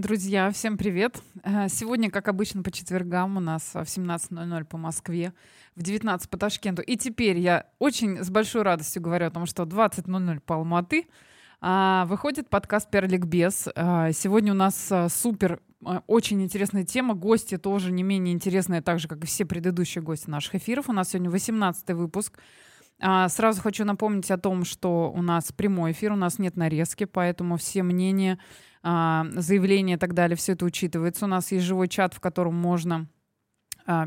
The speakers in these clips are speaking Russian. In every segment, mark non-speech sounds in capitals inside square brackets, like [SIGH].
Друзья, всем привет! Э, сегодня, как обычно, по четвергам у нас в 17.00 по Москве, в 19 по Ташкенту. И теперь я очень с большой радостью говорю о том, что 20.00 по Алматы а, выходит подкаст «Перликбез». А, сегодня у нас а, супер очень интересная тема. Гости тоже не менее интересные, так же, как и все предыдущие гости наших эфиров. У нас сегодня 18 выпуск. Сразу хочу напомнить о том, что у нас прямой эфир, у нас нет нарезки, поэтому все мнения а, заявления и так далее, все это учитывается. У нас есть живой чат, в котором можно а,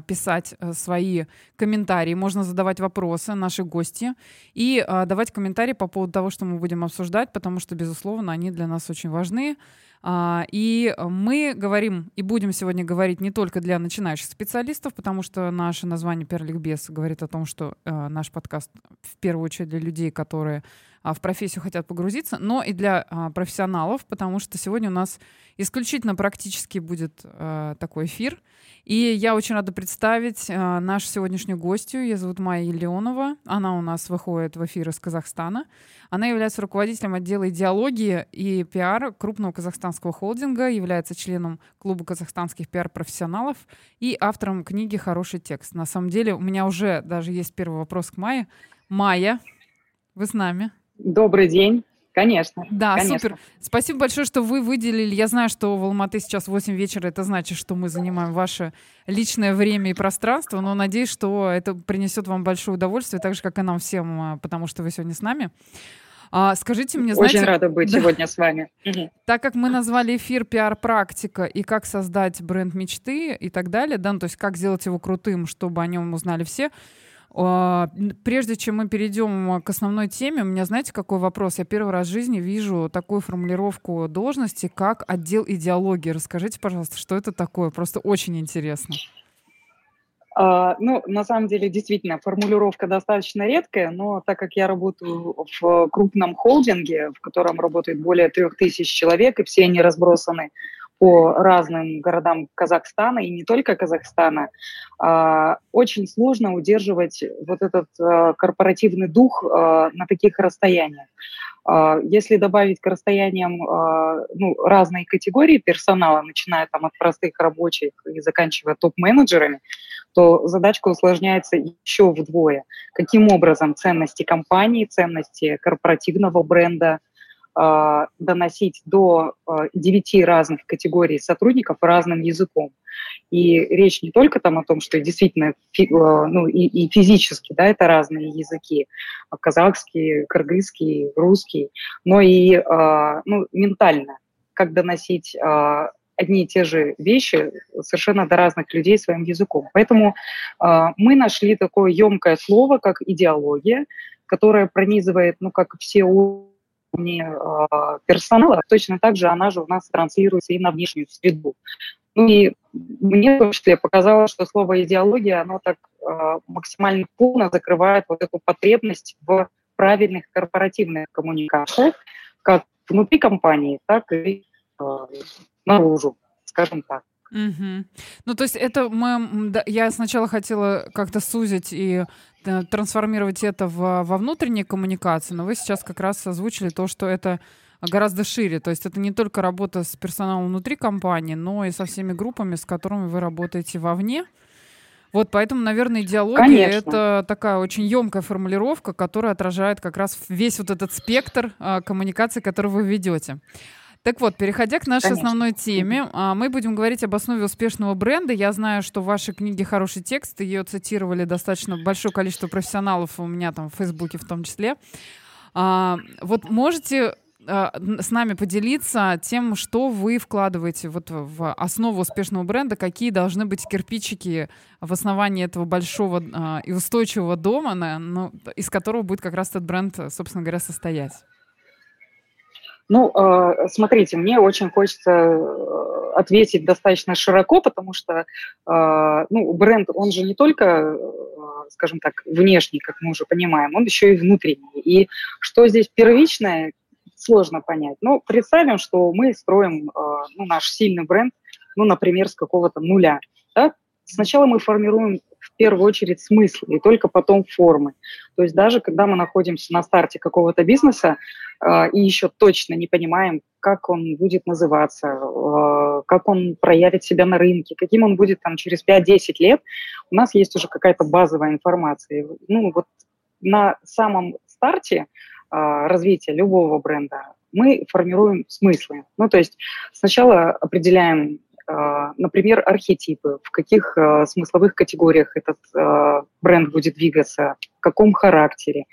писать э, свои комментарии, можно задавать вопросы наши гости и а, давать комментарии по поводу того, что мы будем обсуждать, потому что, безусловно, они для нас очень важны. А, и мы говорим и будем сегодня говорить не только для начинающих специалистов, потому что наше название «Перликбес» говорит о том, что наш подкаст в первую очередь для людей, которые в профессию хотят погрузиться, но и для профессионалов, потому что сегодня у нас исключительно практически будет такой эфир — и я очень рада представить нашу сегодняшнюю гостью. Ее зовут Майя Леонова. Она у нас выходит в эфир из Казахстана. Она является руководителем отдела идеологии и пиар крупного казахстанского холдинга, является членом клуба казахстанских пиар-профессионалов и автором книги «Хороший текст». На самом деле у меня уже даже есть первый вопрос к Майе. Майя, вы с нами? Добрый день. Конечно. Да, конечно. супер. Спасибо большое, что вы выделили. Я знаю, что в Алматы сейчас 8 вечера. Это значит, что мы занимаем ваше личное время и пространство. Но надеюсь, что это принесет вам большое удовольствие, так же, как и нам всем, а, потому что вы сегодня с нами. А, скажите мне, знаете... Очень рада быть [LAUGHS] да, сегодня с вами. Так как мы назвали эфир «Пиар-практика» и как создать бренд мечты и так далее, да, ну, то есть как сделать его крутым, чтобы о нем узнали все, прежде чем мы перейдем к основной теме, у меня, знаете, какой вопрос? Я первый раз в жизни вижу такую формулировку должности, как отдел идеологии. Расскажите, пожалуйста, что это такое? Просто очень интересно. Uh, ну, на самом деле, действительно, формулировка достаточно редкая, но так как я работаю в крупном холдинге, в котором работает более трех тысяч человек, и все они разбросаны по разным городам Казахстана и не только Казахстана, а, очень сложно удерживать вот этот а, корпоративный дух а, на таких расстояниях. Если добавить к расстояниям ну, разные категории персонала, начиная там от простых рабочих и заканчивая топ-менеджерами, то задачка усложняется еще вдвое. Каким образом ценности компании, ценности корпоративного бренда – доносить до а, девяти разных категорий сотрудников разным языком. И речь не только там о том, что действительно а, ну, и, и физически да, это разные языки, казахский, кыргызский, русский, но и ну, ментально, как доносить одни и те же вещи совершенно до разных людей своим языком. Поэтому мы нашли такое емкое слово, как идеология, которое пронизывает, ну, как все уровне э, персонала, точно так же она же у нас транслируется и на внешнюю среду. Ну и мне в том числе показалось, что слово идеология, оно так э, максимально полно закрывает вот эту потребность в правильных корпоративных коммуникациях, как внутри компании, так и э, наружу, скажем так. Угу. Ну, то есть это мы, да, я сначала хотела как-то сузить и э, трансформировать это в, во внутренние коммуникации, но вы сейчас как раз озвучили то, что это гораздо шире. То есть это не только работа с персоналом внутри компании, но и со всеми группами, с которыми вы работаете вовне. Вот поэтому, наверное, идеология Конечно. это такая очень емкая формулировка, которая отражает как раз весь вот этот спектр а, коммуникации, который вы ведете. Так вот, переходя к нашей Конечно. основной теме, а, мы будем говорить об основе успешного бренда. Я знаю, что в вашей книге хороший текст, ее цитировали достаточно большое количество профессионалов, у меня там в Фейсбуке в том числе. А, вот можете а, с нами поделиться тем, что вы вкладываете вот в основу успешного бренда, какие должны быть кирпичики в основании этого большого и устойчивого дома, ну, из которого будет как раз этот бренд, собственно говоря, состоять. Ну, э, смотрите, мне очень хочется э, ответить достаточно широко, потому что э, ну, бренд, он же не только, скажем так, внешний, как мы уже понимаем, он еще и внутренний. И что здесь первичное, сложно понять. Но представим, что мы строим ну, наш сильный бренд, ну, например, с какого-то нуля. Да? Сначала мы формируем в первую очередь смыслы и только потом формы. То есть даже когда мы находимся на старте какого-то бизнеса и еще точно не понимаем, как он будет называться, э, как он проявит себя на рынке, каким он будет там через 5-10 лет, у нас есть уже какая-то базовая информация. Ну вот на самом старте э, развития любого бренда мы формируем смыслы. Ну, то есть сначала определяем а, например, архетипы, в каких а, смысловых категориях этот а, бренд будет двигаться, в каком характере,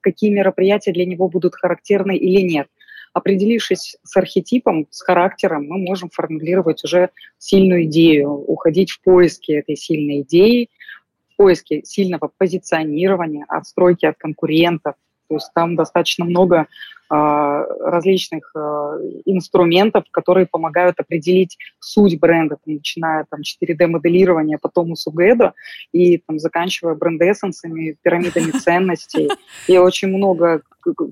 какие мероприятия для него будут характерны или нет. Определившись с архетипом, с характером, мы можем формулировать уже сильную идею, уходить в поиски этой сильной идеи, в поиске сильного позиционирования, отстройки от конкурентов. То есть там достаточно много а, различных а, инструментов, которые помогают определить суть бренда, там, начиная там 4D-моделирования, потом УСУГЭДа и там, заканчивая бренд-эссенсами, пирамидами [LAUGHS] ценностей и очень много,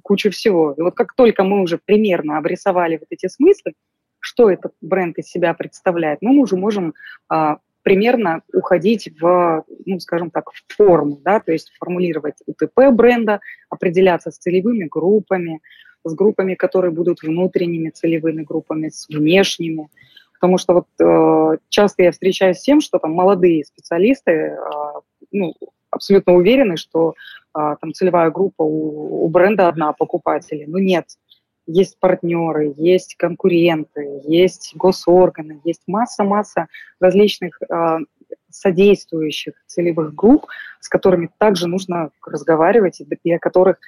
куча всего. И вот как только мы уже примерно обрисовали вот эти смыслы, что этот бренд из себя представляет, мы уже можем а, примерно уходить в, ну, скажем так, в форму, да, то есть формулировать УТП бренда, определяться с целевыми группами, с группами, которые будут внутренними целевыми группами, с внешними. Потому что вот э, часто я встречаюсь с тем, что там молодые специалисты э, ну, абсолютно уверены, что э, там целевая группа у, у бренда одна покупателей. Но нет, есть партнеры, есть конкуренты, есть госорганы, есть масса-масса различных э, содействующих целевых групп, с которыми также нужно разговаривать и о которых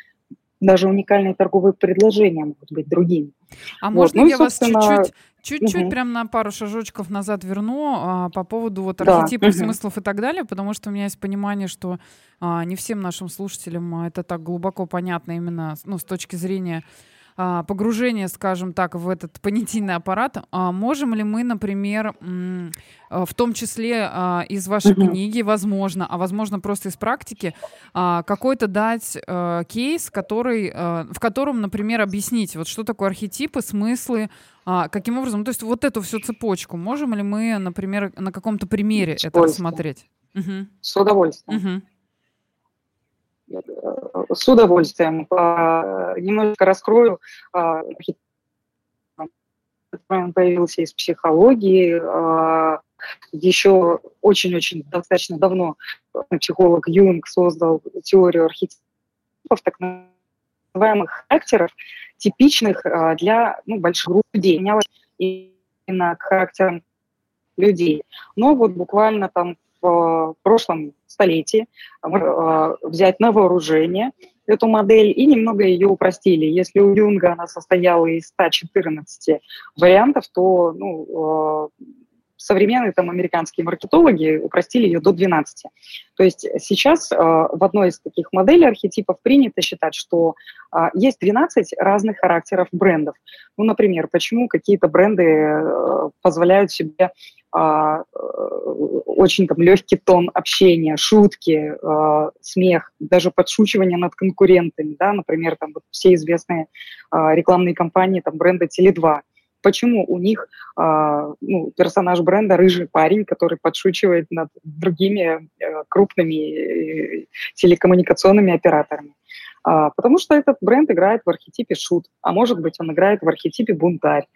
даже уникальные торговые предложения могут быть другими. А вот. можно ну, я вас чуть-чуть Чуть-чуть угу. прям на пару шажочков назад верну а, по поводу вот архетипов, да. смыслов и так далее, потому что у меня есть понимание, что а, не всем нашим слушателям это так глубоко понятно именно ну, с точки зрения погружение, скажем так, в этот понятийный аппарат, а можем ли мы, например, а, в том числе из вашей книги, возможно, а возможно просто из практики, какой-то дать кейс, который, в котором, например, объяснить, вот что такое архетипы, смыслы, каким образом, то есть вот эту всю цепочку, можем ли мы, например, на каком-то примере это рассмотреть? Угу. С удовольствием. Угу с удовольствием. А, немножко раскрою. А, он появился из психологии. А, Еще очень-очень достаточно давно психолог Юнг создал теорию архетипов, так называемых характеров, типичных для ну, больших групп людей. Менялось именно к людей. Но вот буквально там в прошлом столетии э, взять на вооружение эту модель и немного ее упростили. Если у Юнга она состояла из 114 вариантов, то ну, э, современные там американские маркетологи упростили ее до 12. То есть сейчас э, в одной из таких моделей архетипов принято считать, что есть 12 разных характеров брендов. Ну, например, почему какие-то бренды позволяют себе а, э, очень там легкий тон общения, шутки, э, смех, даже подшучивание над конкурентами, да, например, там вот все известные э, рекламные кампании там бренда Теле2. Почему у них ну, персонаж бренда рыжий парень, который подшучивает над другими э, крупными э, телекоммуникационными операторами? А, потому что этот бренд играет в архетипе шут, а может быть он играет в архетипе бунтарь.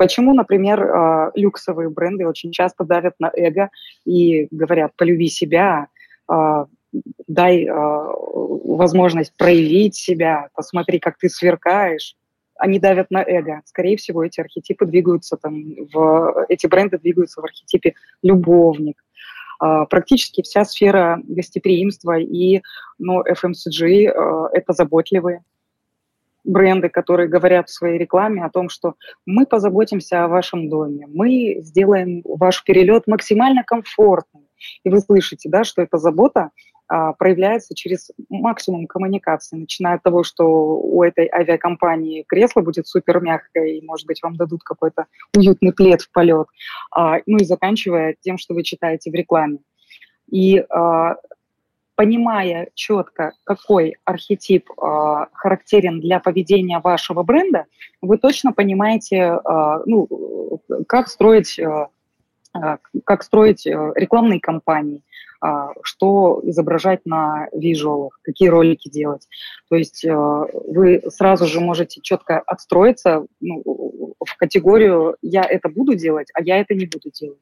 Почему, например, а, люксовые бренды очень часто давят на эго и говорят «полюби себя», а, дай а, возможность проявить себя, посмотри, как ты сверкаешь. Они давят на эго. Скорее всего, эти архетипы двигаются там, в, эти бренды двигаются в архетипе любовник. Практически вся сфера гостеприимства и ну, FMCG – это заботливые бренды, которые говорят в своей рекламе о том, что мы позаботимся о вашем доме, мы сделаем ваш перелет максимально комфортным. И вы слышите, да, что эта забота а, проявляется через максимум коммуникации, начиная от того, что у этой авиакомпании кресло будет супер мягкое, и, может быть, вам дадут какой-то уютный плед в полет, а, ну и заканчивая тем, что вы читаете в рекламе. И а, понимая четко, какой архетип э, характерен для поведения вашего бренда, вы точно понимаете, э, ну, как строить э, как строить э, рекламные кампании, а, что изображать на визуалах, какие ролики делать. То есть э, вы сразу же можете четко отстроиться ну, в категорию «я это буду делать, а я это не буду делать».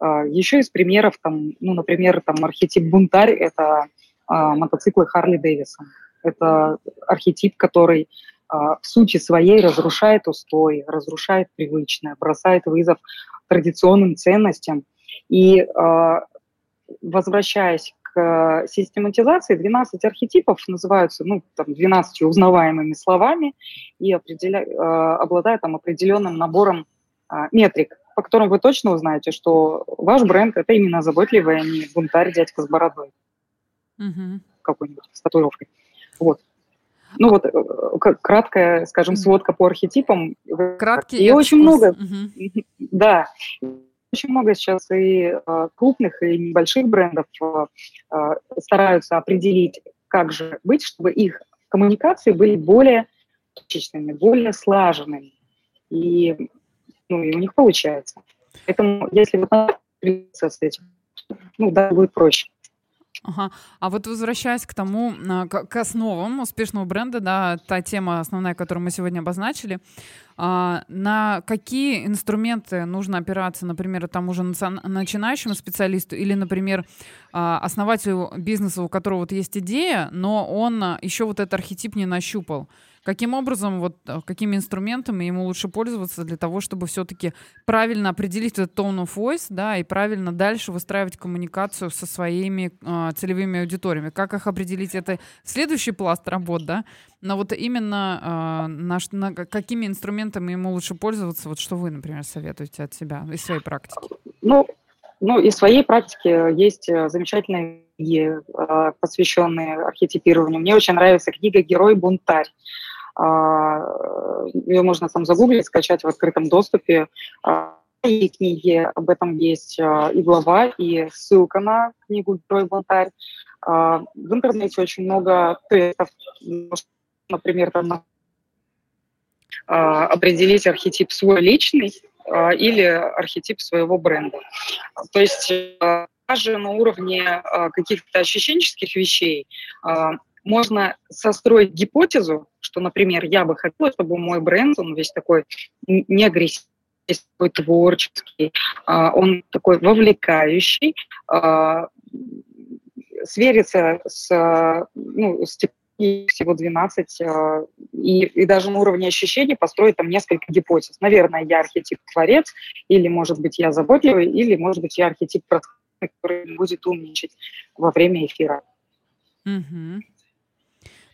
А, Еще из примеров, там, ну, например, там архетип бунтарь – это мотоциклы Харли Дэвисон. Это архетип, который в сути своей разрушает устой, разрушает привычное, бросает вызов традиционным ценностям. И а, возвращаясь к систематизации, 12 архетипов называются ну, там, 12 узнаваемыми словами и определя... А, обладают там, определенным набором а, метрик, по которым вы точно узнаете, что ваш бренд – это именно заботливый, а не бунтарь дядька с бородой. Угу. Какой-нибудь, с татуировкой. Вот. Ну вот э, краткая, скажем, сводка по архетипам. Краткий И очень много, угу. [LAUGHS] да, очень много сейчас и э, крупных, и небольших брендов э, стараются определить, как же быть, чтобы их коммуникации были более точечными, более слаженными. И, ну, и у них получается. Поэтому если вот с этим, ну, да, будет проще. Ага. А вот возвращаясь к тому, а, к основам успешного бренда, да, та тема основная, которую мы сегодня обозначили, а, на какие инструменты нужно опираться, например, тому же начинающему специалисту или, например, а, основателю бизнеса, у которого вот есть идея, но он еще вот этот архетип не нащупал? Каким образом, вот э, какими инструментами ему лучше пользоваться для того, чтобы все-таки правильно определить этот tone of voice, да, и правильно дальше выстраивать коммуникацию со своими э, целевыми аудиториями? Как их определить? Это следующий пласт работ, да? Но вот именно э, наш, на, какими инструментами ему лучше пользоваться? Вот что вы, например, советуете от себя из своей практики? Ну, ну, из своей практики есть э, замечательные книги, посвященные архетипированию. Мне очень нравится книга «Герой-бунтарь». А, Ее можно там загуглить, скачать в открытом доступе. А, и книги об этом есть а, и глава, и ссылка на книгу «Герой Бунтарь». В интернете очень много тестов, например, там определить архетип свой личный или архетип своего бренда. То есть даже на уровне каких-то ощущенческих вещей можно состроить гипотезу, что, например, я бы хотела, чтобы мой бренд, он весь такой не агрессивный, такой творческий, а, он такой вовлекающий, а, свериться с, ну, с всего 12, а, и, и даже на уровне ощущений построить там несколько гипотез. Наверное, я архетип творец, или, может быть, я заботливый, или, может быть, я архетип который будет умничать во время эфира. Угу.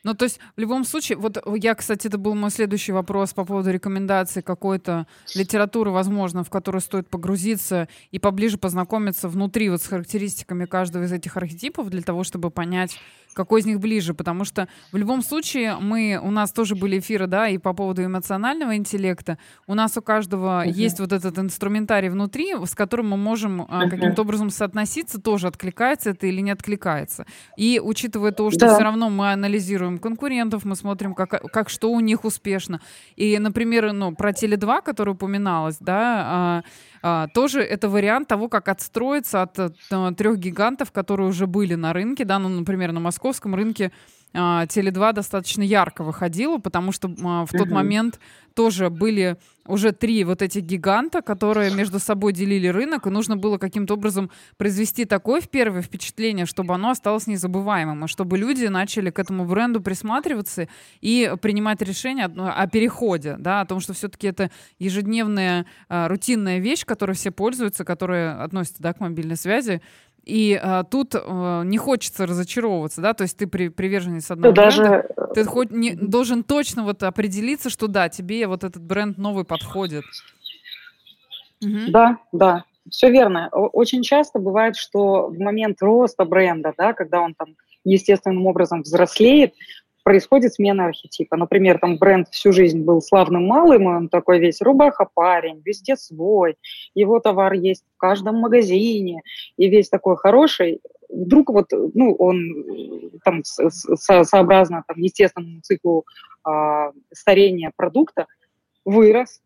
Ну, то есть, в любом случае, вот я, кстати, это был мой следующий вопрос по поводу рекомендации какой-то литературы, возможно, в которую стоит погрузиться и поближе познакомиться внутри вот с характеристиками каждого из этих архетипов для того, чтобы понять, какой из них ближе, потому что в любом случае мы, у нас тоже были эфиры, да, и по поводу эмоционального интеллекта, у нас у каждого uh-huh. есть вот этот инструментарий внутри, с которым мы можем uh-huh. каким-то образом соотноситься, тоже откликается это или не откликается. И учитывая то, что да. все равно мы анализируем конкурентов, мы смотрим, как, как что у них успешно. И, например, ну, про Теле2, который упоминалось, да, а, тоже это вариант того, как отстроиться от, от трех гигантов, которые уже были на рынке, да, ну, например, на московском рынке Теле2 достаточно ярко выходила, потому что а, в тот uh-huh. момент тоже были уже три вот этих гиганта, которые между собой делили рынок, и нужно было каким-то образом произвести такое в первое впечатление, чтобы оно осталось незабываемым, и чтобы люди начали к этому бренду присматриваться и принимать решение о, переходе, да, о том, что все-таки это ежедневная а, рутинная вещь, которой все пользуются, которая относится да, к мобильной связи, и а, тут а, не хочется разочаровываться, да, то есть ты при, приверженец одного да бренда, даже... ты хоть не, должен точно вот определиться, что да, тебе вот этот бренд новый подходит. Угу. Да, да, все верно. Очень часто бывает, что в момент роста бренда, да, когда он там естественным образом взрослеет, происходит смена архетипа. Например, там бренд всю жизнь был славным малым, он такой весь рубаха-парень, везде свой, его товар есть в каждом магазине, и весь такой хороший. Вдруг вот, ну, он там со сообразно там, естественному циклу э, старения продукта вырос,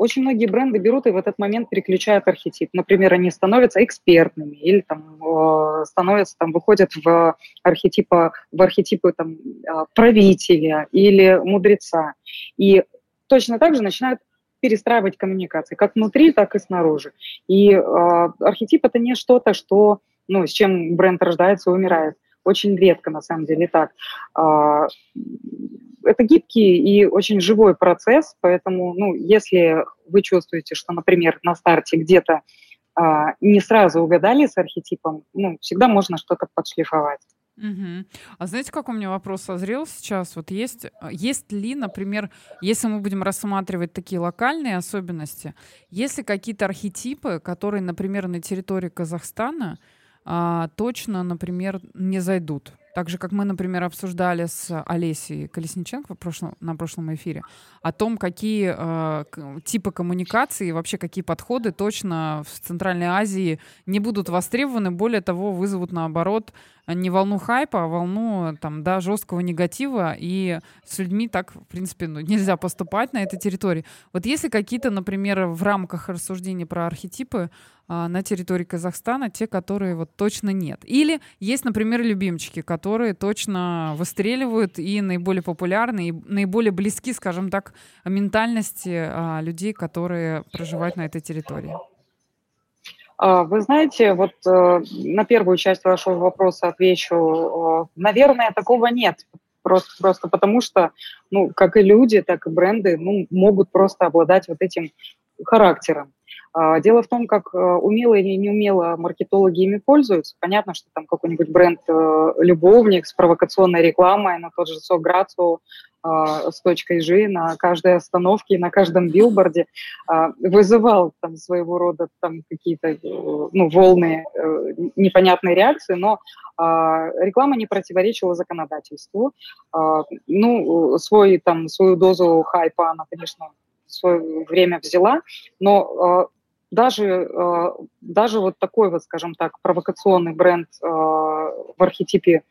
очень многие бренды берут и в этот момент переключают архетип. Например, они становятся экспертными или там э, становятся, там, выходят в архетипы, в архетипы там, э, правителя или мудреца. И точно так же начинают перестраивать коммуникации, как внутри, так и снаружи. И э, архетип это не что-то, что, ну, с чем бренд рождается и умирает. Очень редко, на самом деле, так. Э, это гибкий и очень живой процесс, поэтому, ну, если вы чувствуете, что, например, на старте где-то э, не сразу угадали с архетипом, ну, всегда можно что-то подшлифовать. Угу. А знаете, как у меня вопрос созрел сейчас? Вот есть, есть ли, например, если мы будем рассматривать такие локальные особенности, есть ли какие-то архетипы, которые, например, на территории Казахстана а, точно, например, не зайдут? Так же, как мы, например, обсуждали с Олесей Колесниченко прошлом, на прошлом эфире, о том, какие э, типы коммуникации и вообще какие подходы точно в Центральной Азии не будут востребованы, более того, вызовут, наоборот, не волну хайпа, а волну там, да, жесткого негатива, и с людьми так, в принципе, ну, нельзя поступать на этой территории. Вот если какие-то, например, в рамках рассуждений про архетипы а, на территории Казахстана, те, которые вот точно нет. Или есть, например, любимчики, которые точно выстреливают и наиболее популярны, и наиболее близки, скажем так, ментальности а, людей, которые проживают на этой территории. А, вы знаете, вот э, на первую часть вашего вопроса отвечу. Э, наверное, такого нет. Просто, просто потому что, ну, как и люди, так и бренды, ну, могут просто обладать вот этим характером. А, дело в том, как э, умело или неумело маркетологи ими пользуются. Понятно, что там какой-нибудь бренд «Любовник» с провокационной рекламой на тот же сок Грацию а, с точкой G на каждой остановке, на каждом билборде вызывал там своего рода там какие-то э, ну, волны э, непонятной реакции, но реклама не противоречила законодательству. Ну, свой, там, свою дозу хайпа она, конечно, свое время взяла, но даже, даже вот такой вот, скажем так, провокационный бренд в архетипе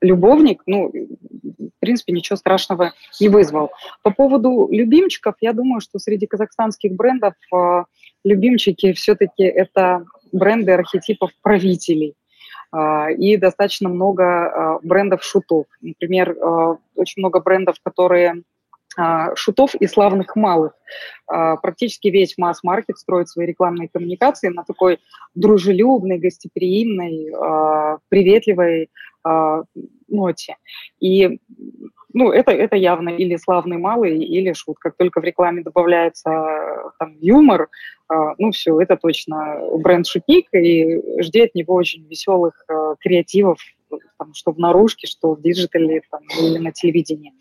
любовник, ну, в принципе, ничего страшного не вызвал. По поводу любимчиков, я думаю, что среди казахстанских брендов любимчики все-таки это бренды архетипов правителей. И достаточно много брендов шутов. Например, очень много брендов, которые шутов и славных малых. А, практически весь масс-маркет строит свои рекламные коммуникации на такой дружелюбной, гостеприимной, а, приветливой ноте. И ну, это, это явно или славный малый, или шут. Как только в рекламе добавляется там, юмор, ну все, это точно бренд шутник, и жди от него очень веселых креативов, там, что в наружке, что в диджитале там, или на телевидении.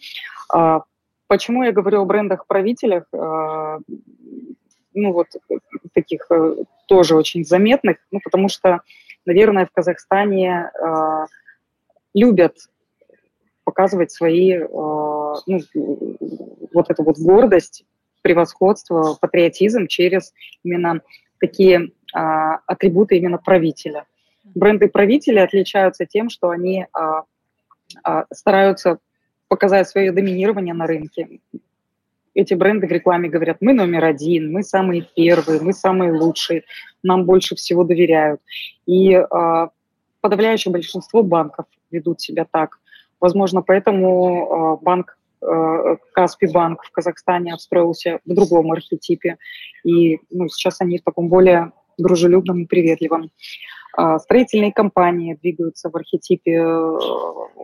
Почему я говорю о брендах-правителях? Э, ну, вот таких э, тоже очень заметных. Ну, потому что, наверное, в Казахстане э, любят показывать свои, ну, вот эту вот гордость, превосходство, патриотизм через именно такие атрибуты именно правителя. Бренды правителя отличаются тем, что они стараются показать свое доминирование на рынке. Эти бренды в рекламе говорят, мы номер один, мы самые первые, мы самые лучшие, нам больше всего доверяют. И э, подавляющее большинство банков ведут себя так. Возможно, поэтому э, банк э, Каспий банк в Казахстане обстроился в другом архетипе. И ну, сейчас они в таком более дружелюбном и приветливом. Строительные компании двигаются в архетипе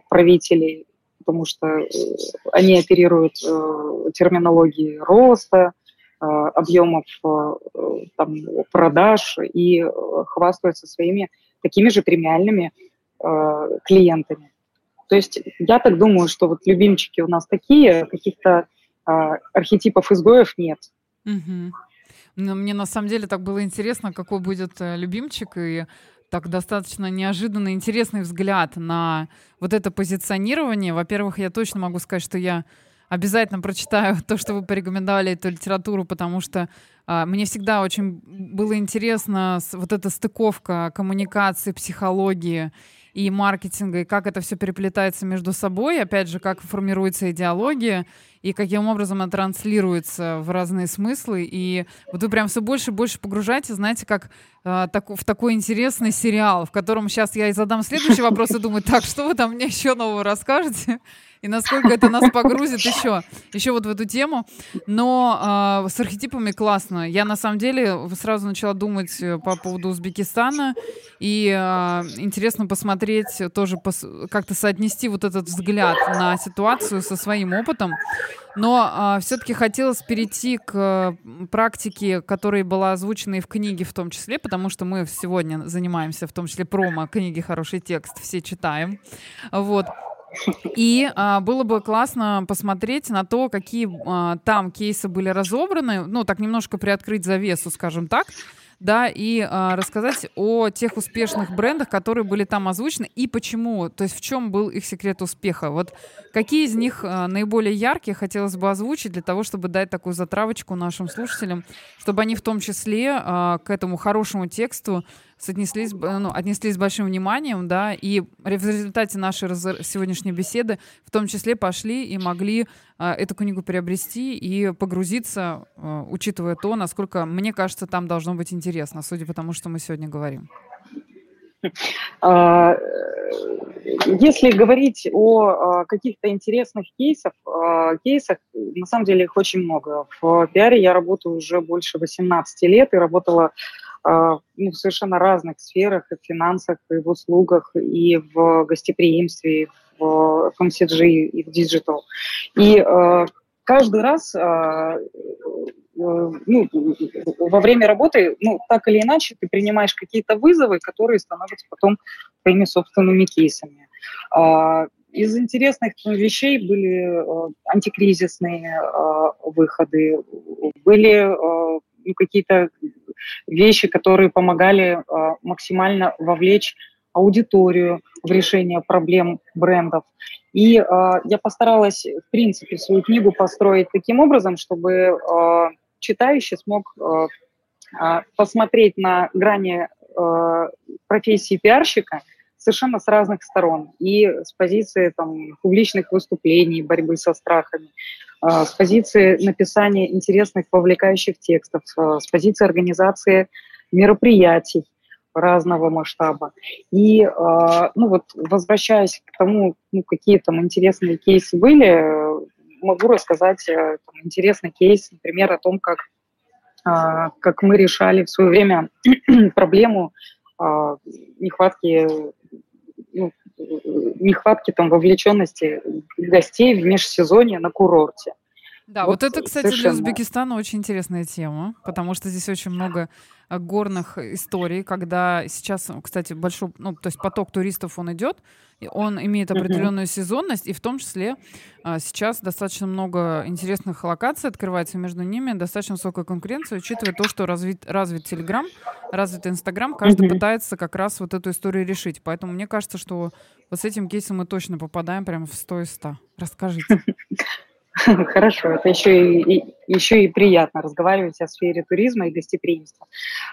правителей потому что э, они оперируют э, терминологией роста, э, объемов там, продаж и хвастаются своими такими же премиальными клиентами. То есть я так думаю, что вот любимчики у нас такие, каких-то архетипов изгоев нет. Угу. Но мне на самом деле так было интересно, какой будет любимчик, и так достаточно неожиданно интересный взгляд на вот это позиционирование. Во-первых, я точно могу сказать, что я обязательно прочитаю [LAUGHS] то, что вы порекомендовали эту литературу, потому что А, мне всегда очень было интересно вот эта стыковка коммуникации, психологии и маркетинга, и как это все переплетается между собой, опять же, как формируется идеология, и каким образом она транслируется в разные смыслы. И вот вы прям все больше и больше погружаете, знаете, как э, так, в такой интересный сериал, в котором сейчас я и задам следующий вопрос и думаю, так, что вы там мне еще нового расскажете? И насколько это нас погрузит еще, еще вот в эту тему. Но э, с архетипами классно. Я на самом деле сразу начала думать э, по поводу Узбекистана, и э, интересно посмотреть тоже, пос как-то соотнести вот этот взгляд на ситуацию со своим опытом. Но а, все-таки хотелось перейти к практике, которая была озвучена и в книге в том числе, потому что мы сегодня занимаемся в том числе промо книги «Хороший текст», все читаем. Вот. И а, было бы классно посмотреть на то, какие а, там кейсы были разобраны, ну, так немножко приоткрыть завесу, скажем так, да, и а, рассказать о тех успешных брендах, которые были там озвучены, и почему, то есть в чем был их секрет успеха. Вот какие из них а, наиболее яркие хотелось бы озвучить для того, чтобы дать такую затравочку нашим слушателям, чтобы они в том числе а, к этому хорошему тексту отнеслись, ну, отнеслись с большим вниманием, да, и в результате нашей сегодняшней беседы в том числе пошли и могли а, эту книгу приобрести и погрузиться, а, учитывая то, насколько, мне кажется, там должно быть интересно, судя по тому, что мы сегодня говорим. А, если говорить о каких-то интересных кейсах, кейсах, на самом деле их очень много. В пиаре я работаю уже больше 18 лет и работала ну, в совершенно разных сферах, и в финансах, и в услугах, и в гостеприимстве, и в FMCG, и в digital. И э, каждый раз э, ну, во время работы, ну, так или иначе, ты принимаешь какие-то вызовы, которые становятся потом твоими собственными кейсами. Из интересных вещей были антикризисные выходы, были ну, какие-то вещи, которые помогали э, максимально вовлечь аудиторию в решение проблем брендов. И э, я постаралась, в принципе, свою книгу построить таким образом, чтобы э, читающий смог э, посмотреть на грани э, профессии пиарщика совершенно с разных сторон. И с позиции там, публичных выступлений, борьбы со страхами, с позиции написания интересных, вовлекающих текстов, э, с позиции организации мероприятий разного масштаба. И, э, ну вот, возвращаясь к тому, ну, какие там интересные кейсы были, могу рассказать там, интересный кейс, например, о том, как, как мы решали в свое время [CLEARS THROAT] проблему нехватки ну, нехватки там вовлеченности гостей в межсезонье на курорте. Да, вот, вот это, кстати, совершенно. для Узбекистана очень интересная тема, потому что здесь очень много а, горных историй, когда сейчас, кстати, большой, ну, то есть поток туристов, он идет, он имеет определенную сезонность, и в том числе а, сейчас достаточно много интересных локаций открывается, между ними достаточно высокая конкуренция, учитывая то, что развит, развит Телеграм, развит Инстаграм, каждый пытается как раз вот эту историю решить. Поэтому мне кажется, что вот с этим кейсом мы точно попадаем прямо в 100 из 100. Расскажите. [LAUGHS] [LAUGHS] Хорошо, это еще и, еще и приятно разговаривать о сфере туризма и гостеприимства.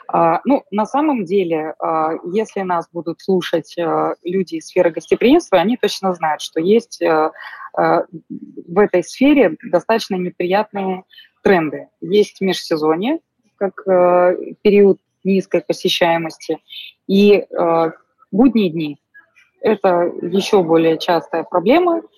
А, ну, на самом деле, а, если нас будут слушать а, люди из сферы гостеприимства, они точно знают, что есть а, а, в этой сфере достаточно неприятные тренды. Есть межсезонье, как а, период низкой посещаемости, и а, будние дни. Это еще более частая проблема –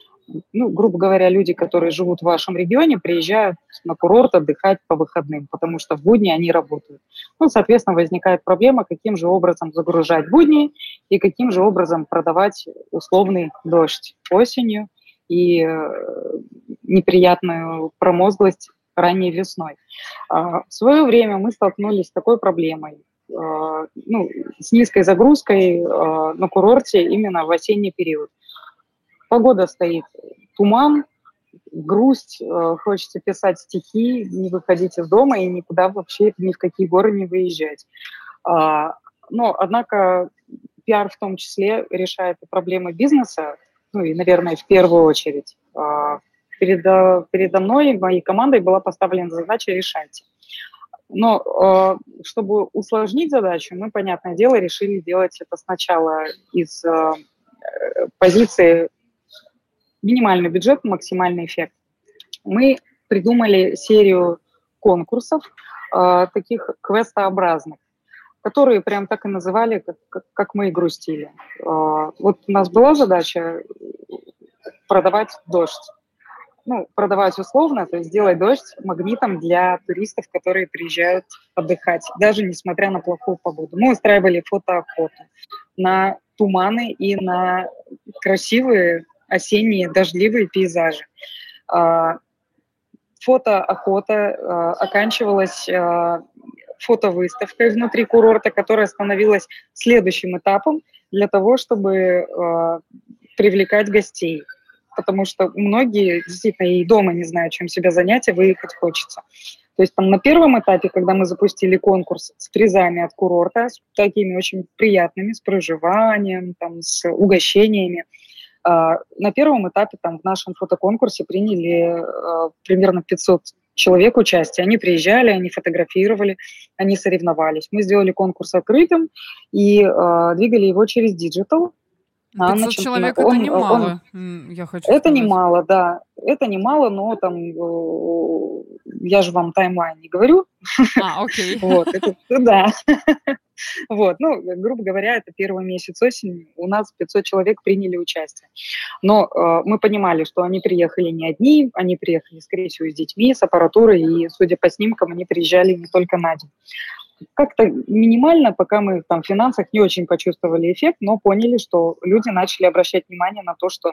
ну, грубо говоря, люди, которые живут в вашем регионе, приезжают на курорт отдыхать по выходным, потому что в будни они работают. Ну, соответственно, возникает проблема, каким же образом загружать будни и каким же образом продавать условный дождь осенью и э, неприятную промозглость ранней весной. А, в свое время мы столкнулись с такой проблемой, э, ну, с низкой загрузкой э, на курорте именно в осенний период. Погода стоит, туман, грусть, э, хочется писать стихи, не выходить из дома и никуда вообще ни в какие горы не выезжать. А, но, однако, пиар в том числе решает проблемы бизнеса, ну и, наверное, в первую очередь. А, передо, передо мной, моей командой была поставлена задача решать Но э, чтобы усложнить задачу, мы, понятное дело, решили делать это сначала из э, позиции минимальный бюджет, максимальный эффект. Мы придумали серию конкурсов, э, таких квестообразных, которые прям так и называли, как, как, как мы и грустили. Э, вот у нас была задача продавать дождь ну, продавать условно, то есть сделать дождь магнитом для туристов, которые приезжают отдыхать, даже несмотря на плохую погоду. Мы устраивали фотоохоту на туманы и на красивые осенние дождливые пейзажи. А, фотоохота а, оканчивалась а, фотовыставкой внутри курорта, которая становилась следующим этапом для того, чтобы привлекать гостей потому что многие действительно и дома не знают, чем себя занять, и выехать хочется. То есть там на первом этапе, когда мы запустили конкурс с призами от курорта, с такими очень приятными, с проживанием, там, с угощениями, на первом этапе там в нашем фотоконкурсе приняли э, примерно 500 человек участие. Они приезжали, они фотографировали, они соревновались. Мы сделали конкурс открытым и э, двигали его через digital. 500 значит, человек он, это немало, я хочу Это сказать. немало, да. Это немало, но там, э, я же вам timeline не говорю. А, окей. [LAUGHS] Вот, это, да. [LAUGHS] Вот, ну, грубо говоря, это первый месяц осени, у нас 500 человек приняли участие. Но э, мы понимали, что они приехали не одни, они приехали, скорее всего, с детьми, с аппаратурой, и, судя по снимкам, они приезжали не только на день как-то минимально, пока мы там в финансах не очень почувствовали эффект, но поняли, что люди начали обращать внимание на то, что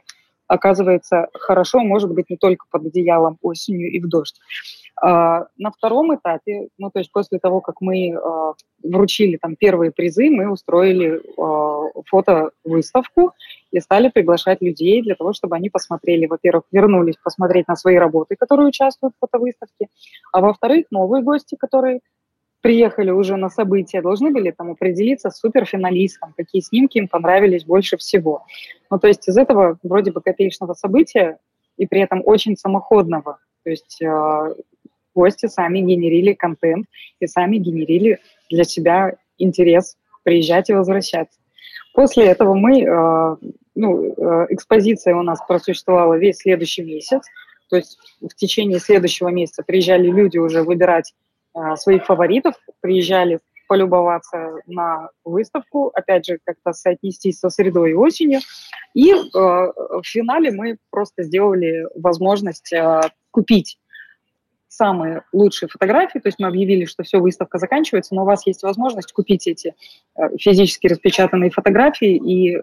оказывается хорошо может быть не только под одеялом осенью и в дождь. А, на втором этапе, ну то есть после того, как мы а, вручили там первые призы, мы устроили а, фотовыставку и стали приглашать людей для того, чтобы они посмотрели, во-первых, вернулись посмотреть на свои работы, которые участвуют в фотовыставке, а во-вторых, новые гости, которые приехали уже на события, должны были там определиться с суперфиналистом, какие снимки им понравились больше всего. Ну, то есть из этого вроде бы копеечного события и при этом очень самоходного. То есть э, гости сами генерили контент и сами генерили для себя интерес приезжать и возвращаться. После этого мы, э, ну, э, экспозиция у нас просуществовала весь следующий месяц, то есть в течение следующего месяца приезжали люди уже выбирать своих фаворитов, приезжали полюбоваться на выставку, опять же, как-то соотнестись со средой и осенью. И э, в финале мы просто сделали возможность э, купить самые лучшие фотографии, то есть мы объявили, что все, выставка заканчивается, но у вас есть возможность купить эти э, физически распечатанные фотографии, и э,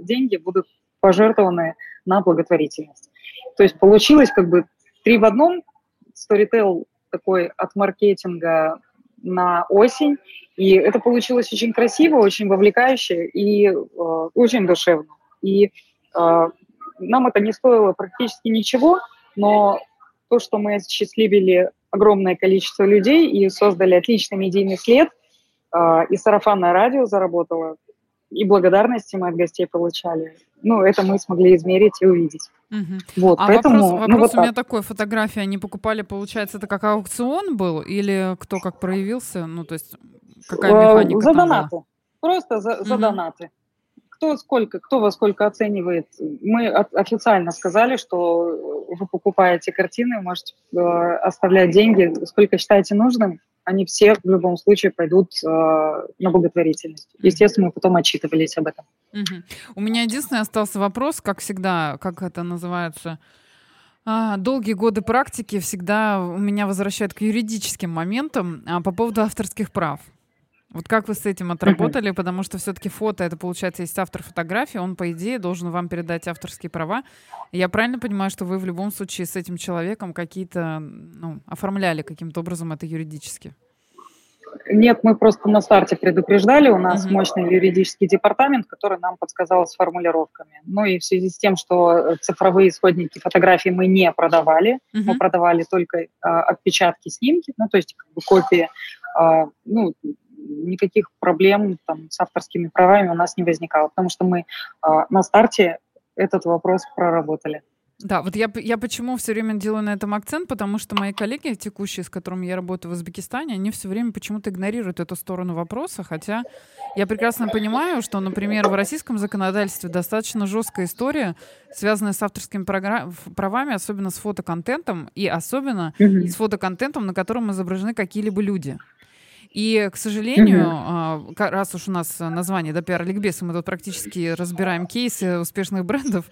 деньги будут пожертвованы на благотворительность. То есть получилось как бы три в одном. Storytel такой от маркетинга на осень. И это получилось очень красиво, очень вовлекающе и э, очень душевно. И э, нам это не стоило практически ничего, но то, что мы осчастливили огромное количество людей и создали отличный медийный след, э, и сарафанное радио заработало, и благодарности мы от гостей получали. Ну, это мы смогли измерить и увидеть. Угу. Вот, а поэтому, вопрос, вопрос ну, вот у меня такой, фотографии они покупали, получается, это как аукцион был или кто как проявился? Ну, то есть какая э, механика За донаты. Была? Просто за, за угу. донаты. Кто сколько, кто во сколько оценивает. Мы официально сказали, что вы покупаете картины, можете э, оставлять деньги, сколько считаете нужным они все в любом случае пойдут э, на благотворительность. Естественно, мы потом отчитывались об этом. Угу. У меня единственный остался вопрос, как всегда, как это называется, а, долгие годы практики всегда у меня возвращают к юридическим моментам а, по поводу авторских прав. Вот как вы с этим отработали, потому что все-таки фото, это получается, есть автор фотографии, он, по идее, должен вам передать авторские права. Я правильно понимаю, что вы в любом случае с этим человеком какие-то, ну, оформляли каким-то образом это юридически? Нет, мы просто на старте предупреждали, у нас uh-huh. мощный юридический департамент, который нам подсказал с формулировками. Ну и в связи с тем, что цифровые исходники фотографий мы не продавали, uh-huh. мы продавали только э, отпечатки, снимки, ну то есть как бы копии, э, ну никаких проблем там, с авторскими правами у нас не возникало, потому что мы э, на старте этот вопрос проработали. Да, вот я, я почему все время делаю на этом акцент, потому что мои коллеги текущие, с которыми я работаю в Узбекистане, они все время почему-то игнорируют эту сторону вопроса, хотя я прекрасно понимаю, что, например, в российском законодательстве достаточно жесткая история, связанная с авторскими правами, особенно с фотоконтентом, и особенно mm-hmm. с фотоконтентом, на котором изображены какие-либо люди. И, к сожалению, mm-hmm. раз уж у нас название да, пиар-ликбез, мы тут практически разбираем кейсы успешных брендов,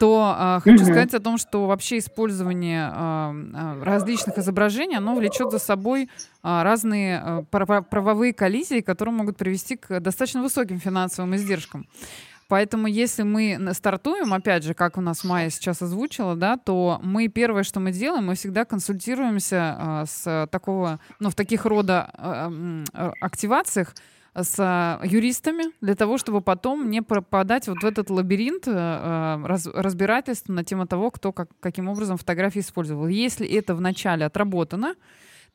то а, хочу mm-hmm. сказать о том, что вообще использование а, а, различных изображений, оно влечет за собой а, разные а, правовые коллизии, которые могут привести к достаточно высоким финансовым издержкам. Поэтому если мы стартуем, опять же, как у нас Майя сейчас озвучила, да, то мы первое, что мы делаем, мы всегда консультируемся а, с такого, ну, в таких рода а, а, активациях с юристами для того, чтобы потом не пропадать вот в этот лабиринт э, раз, разбирательств на тему того, кто как, каким образом фотографии использовал. Если это вначале отработано,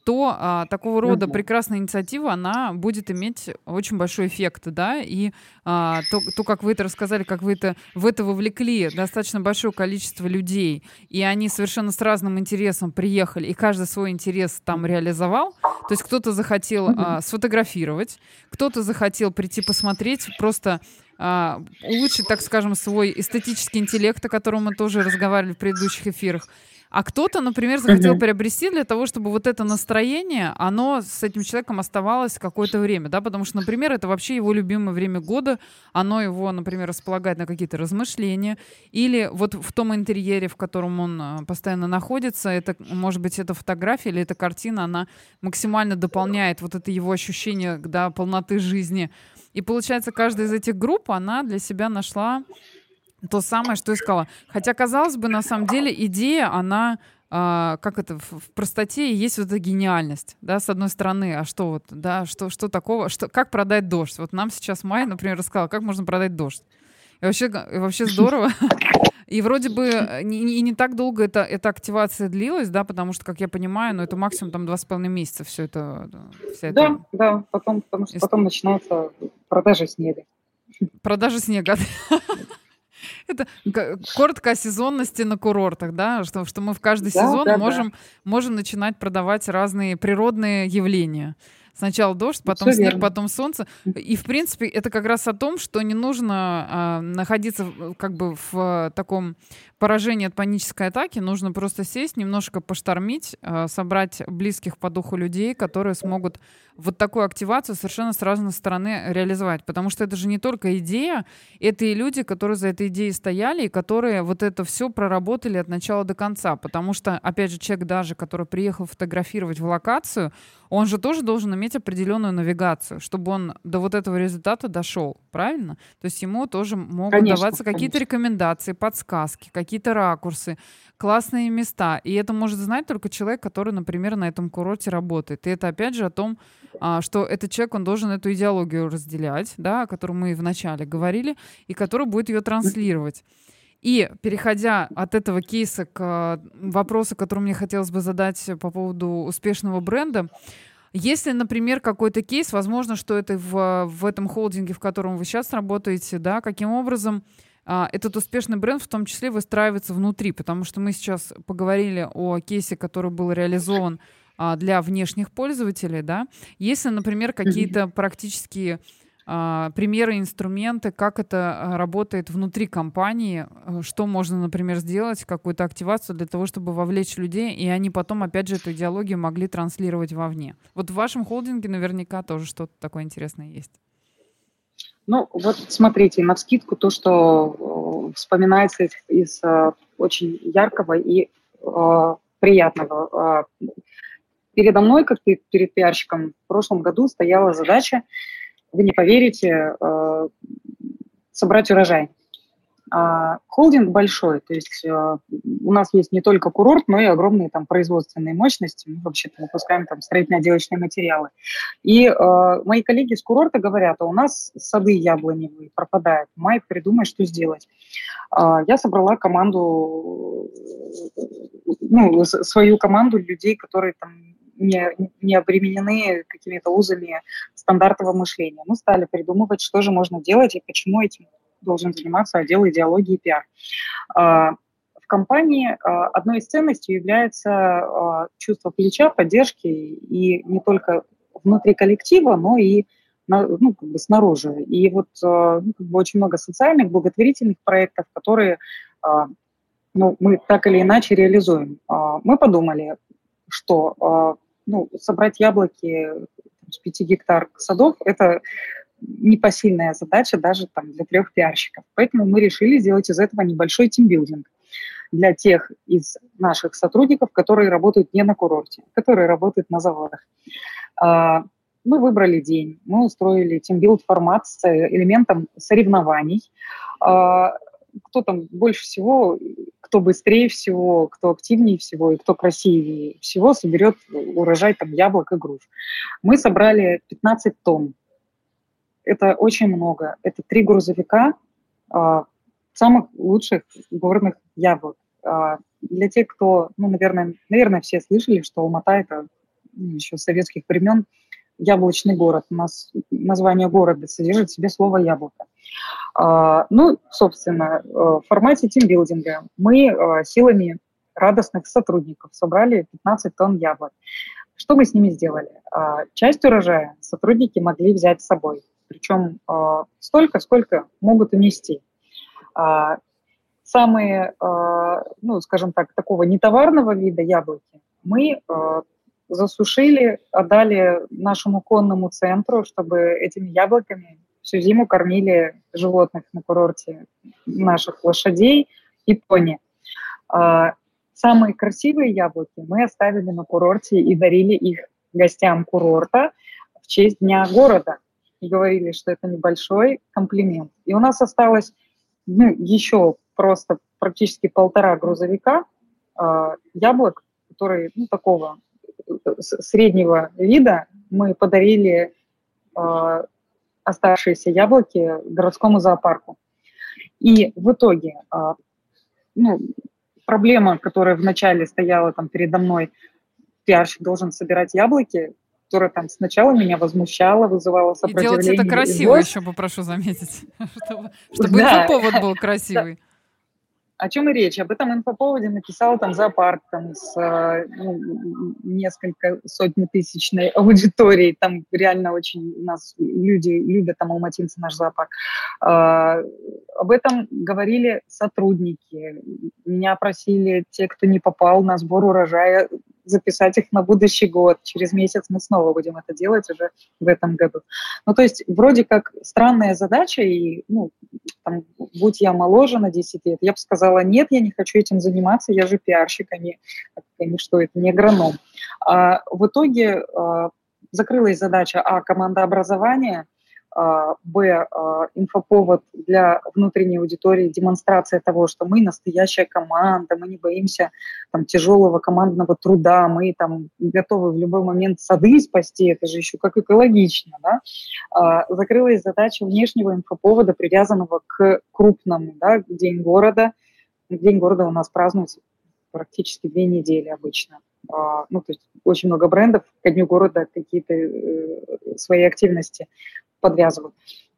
то а, такого рода прекрасная инициатива, она будет иметь очень большой эффект, да, и а, то, то, как вы это рассказали, как вы это в это вовлекли достаточно большое количество людей, и они совершенно с разным интересом приехали, и каждый свой интерес там реализовал, то есть кто-то захотел а, сфотографировать, кто-то захотел прийти посмотреть, просто а, улучшить, так скажем, свой эстетический интеллект, о котором мы тоже разговаривали в предыдущих эфирах, а кто-то, например, захотел приобрести для того, чтобы вот это настроение, оно с этим человеком оставалось какое-то время, да, потому что, например, это вообще его любимое время года, оно его, например, располагает на какие-то размышления, или вот в том интерьере, в котором он а, постоянно находится, это, может быть, эта фотография или эта картина, она максимально дополняет вот это его ощущение, да, полноты жизни. И получается, каждая из этих групп, она для себя нашла то самое, что искала. Хотя, казалось бы, на самом деле идея, она а, как это в, простоте есть вот эта гениальность, да, с одной стороны, а что вот, да, что, что такого, что, как продать дождь? Вот нам сейчас Майя, например, рассказала, как можно продать дождь. И вообще, и вообще здорово. [LAUGHS] И вроде бы не, не, не так долго это, эта активация длилась, да, потому что, как я понимаю, ну, это максимум там два с половиной месяца все это. Вся да, это... да, потом, потому что потом начинается продажа снега. Продажа снега. [LAUGHS] [LAUGHS] Это коротко о сезонности на курортах, да, что, что мы в каждый да, сезон да, можем, да. можем начинать продавать разные природные явления. Сначала дождь, потом Все снег, верно. потом солнце. И, в принципе, это как раз о том, что не нужно а, находиться как бы в таком поражении от панической атаки. Нужно просто сесть, немножко поштормить, а, собрать близких по духу людей, которые смогут вот такую активацию совершенно с разной стороны реализовать. Потому что это же не только идея, это и люди, которые за этой идеей стояли, и которые вот это все проработали от начала до конца. Потому что, опять же, человек даже, который приехал фотографировать в локацию, он же тоже должен иметь определенную навигацию, чтобы он до вот этого результата дошел, правильно? То есть ему тоже могут конечно, даваться какие-то рекомендации, подсказки, какие-то ракурсы, классные места. И это может знать только человек, который, например, на этом курорте работает. И это опять же о том, а, что этот человек, он должен эту идеологию разделять, да, о которой мы вначале говорили, и который будет ее транслировать. И переходя от этого кейса к а, вопросу, который мне хотелось бы задать по поводу успешного бренда, если, например, какой-то кейс, возможно, что это в, в этом холдинге, в котором вы сейчас работаете, да, каким образом а, этот успешный бренд в том числе выстраивается внутри, потому что мы сейчас поговорили о кейсе, который был реализован а, для внешних пользователей, да. Если, например, какие-то практические примеры, инструменты, как это работает внутри компании, э, что можно, например, сделать, какую-то активацию для того, чтобы вовлечь людей, и они потом, опять же, эту идеологию могли транслировать вовне. Вот в вашем холдинге наверняка тоже что-то такое интересное есть. Ну, вот смотрите, на вскидку то, что э, вспоминается из, э, очень яркого и приятного. Передо мной, как перед пиарщиком, в прошлом году стояла задача, вы не поверите, э, собрать урожай. А, холдинг большой, то есть а, у нас есть не только курорт, но и огромные там производственные мощности. Мы вообще-то выпускаем там строительно-отделочные материалы. И а, мои коллеги с курорта говорят, а у нас сады яблоневые пропадают. Май, придумай, что сделать. Я собрала команду, ну, свою команду людей, которые там не, не обременены какими-то узами стандартного мышления. Мы стали придумывать, что же можно делать и почему этим должен заниматься отдел идеологии и пиар. А, в компании одной из ценностей является чувство плеча, поддержки и не только внутри коллектива, но и ну, как бы снаружи. И вот ну, как бы очень много социальных, благотворительных проектов, которые ну, мы так или иначе реализуем. Мы подумали, что ну, собрать яблоки с 5 гектар садов – это непосильная задача даже там, для трех пиарщиков. Поэтому мы решили сделать из этого небольшой тимбилдинг для тех из наших сотрудников, которые работают не на курорте, которые работают на заводах. А, мы выбрали день, мы устроили тимбилд формат с элементом соревнований. Кто там больше всего, кто быстрее всего, кто активнее всего и кто красивее всего соберет урожай там яблок и груш. Мы собрали 15 тонн это очень много. Это три грузовика а, самых лучших горных яблок. А, для тех, кто, ну, наверное, наверное, все слышали, что Алмата – это ну, еще с советских времен яблочный город. У нас название города содержит в себе слово «яблоко». А, ну, собственно, в формате тимбилдинга мы а, силами радостных сотрудников собрали 15 тонн яблок. Что мы с ними сделали? А, часть урожая сотрудники могли взять с собой причем а, столько, сколько могут унести. А, самые, ну, скажем так, такого нетоварного вида яблоки мы засушили, отдали нашему конному центру, чтобы этими яблоками всю зиму кормили животных на курорте, наших лошадей и пони. Самые красивые яблоки мы оставили на курорте и дарили их гостям курорта в честь Дня города и говорили, что это небольшой комплимент. И у нас осталось ну, еще просто практически полтора грузовика э, яблок, которые ну, такого среднего вида мы подарили э, оставшиеся яблоки городскому зоопарку. И в итоге э, ну, проблема, которая вначале стояла там передо мной, пиарщик должен собирать яблоки, которая там сначала меня возмущала, вызывала сопротивление. И делать это красиво еще попрошу заметить, [LAUGHS] чтобы, чтобы да. инфоповод был [LAUGHS] красивый. О чем и речь? Об этом инфоповоде написал там зоопарк там, с э, ну, несколько сотни тысячной аудиторией. Там реально очень нас люди любят там алматинцы наш зоопарк. Э, об этом говорили сотрудники. Меня просили те, кто не попал на сбор урожая, записать их на будущий год. Через месяц мы снова будем это делать уже в этом году. Ну, то есть вроде как странная задача, и, ну, там, будь я моложе на 10 лет, я бы сказала, нет, я не хочу этим заниматься, я же пиарщик, а не, а не что это, не агроном. А в итоге а, закрылась задача А, командообразования, а, Б, а, инфоповод для внутренней аудитории, демонстрация того, что мы настоящая команда, мы не боимся там, тяжелого командного труда, мы там готовы в любой момент сады спасти, это же еще как экологично. Да? А, закрылась задача внешнего инфоповода, привязанного к крупному, да, День города. День города у нас празднуется практически две недели обычно. Ну, то есть очень много брендов ко дню города какие-то э, свои активности подвязывают.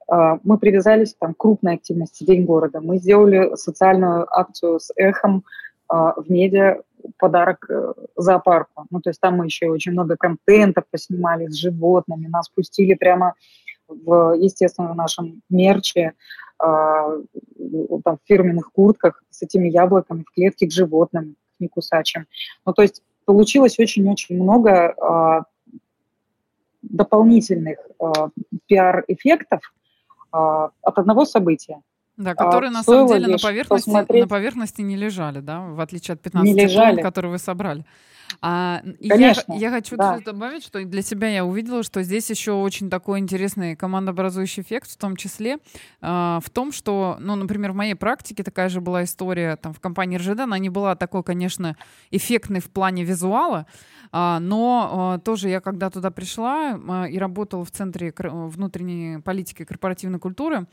А, мы привязались там, к крупной активности День города. Мы сделали социальную акцию с эхом а, в медиа подарок э, зоопарку. Ну, то есть там мы еще очень много контента поснимали с животными, нас пустили прямо в, естественно, в нашем мерче, а, там, в фирменных куртках с этими яблоками в клетке к животным, к некусачим. Ну, то есть получилось очень-очень много дополнительных э, пиар-эффектов э, от одного события. Да, которые а, на самом деле на поверхности, посмотреть... на поверхности не лежали, да, в отличие от 15 тонн, которые вы собрали. А, Конечно, я, я хочу да. добавить, что для себя я увидела, что здесь еще очень такой интересный командообразующий эффект, в том числе э, в том, что, ну, например, в моей практике такая же была история там в компании РЖД, она не была такой, конечно, эффектной в плане визуала, но э, тоже я когда туда пришла э, и работала в Центре внутренней политики и корпоративной культуры,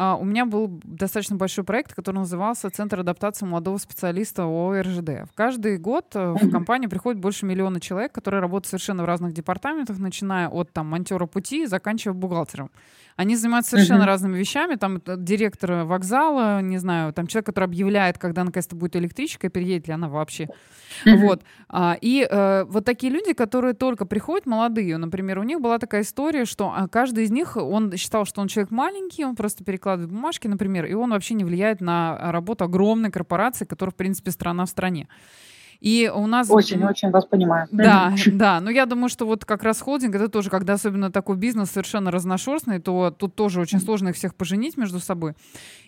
у меня был достаточно большой проект, который назывался «Центр адаптации молодого специалиста ОРЖД». В каждый год э, в компанию приходит больше миллиона человек, которые работают совершенно в разных департаментах, начиная от там монтера пути и заканчивая бухгалтером. Они занимаются совершенно uh-huh. разными вещами. Там директор вокзала, не знаю, там человек, который объявляет, когда наконец-то будет электричка, переедет ли она вообще. Uh-huh. Вот. А, и э, вот такие люди, которые только приходят, молодые, например, у них была такая история, что а, каждый из них, он считал, что он человек маленький, он просто перекладывает бумажки, например, и он вообще не влияет на работу огромной корпорации, которая, в принципе, страна в стране. И у нас... Очень-очень вас понимаю. Да, [LAUGHS] да. Но я думаю, что вот как раз холдинг, это тоже, когда особенно такой бизнес совершенно разношерстный, то тут тоже очень сложно их всех поженить между собой.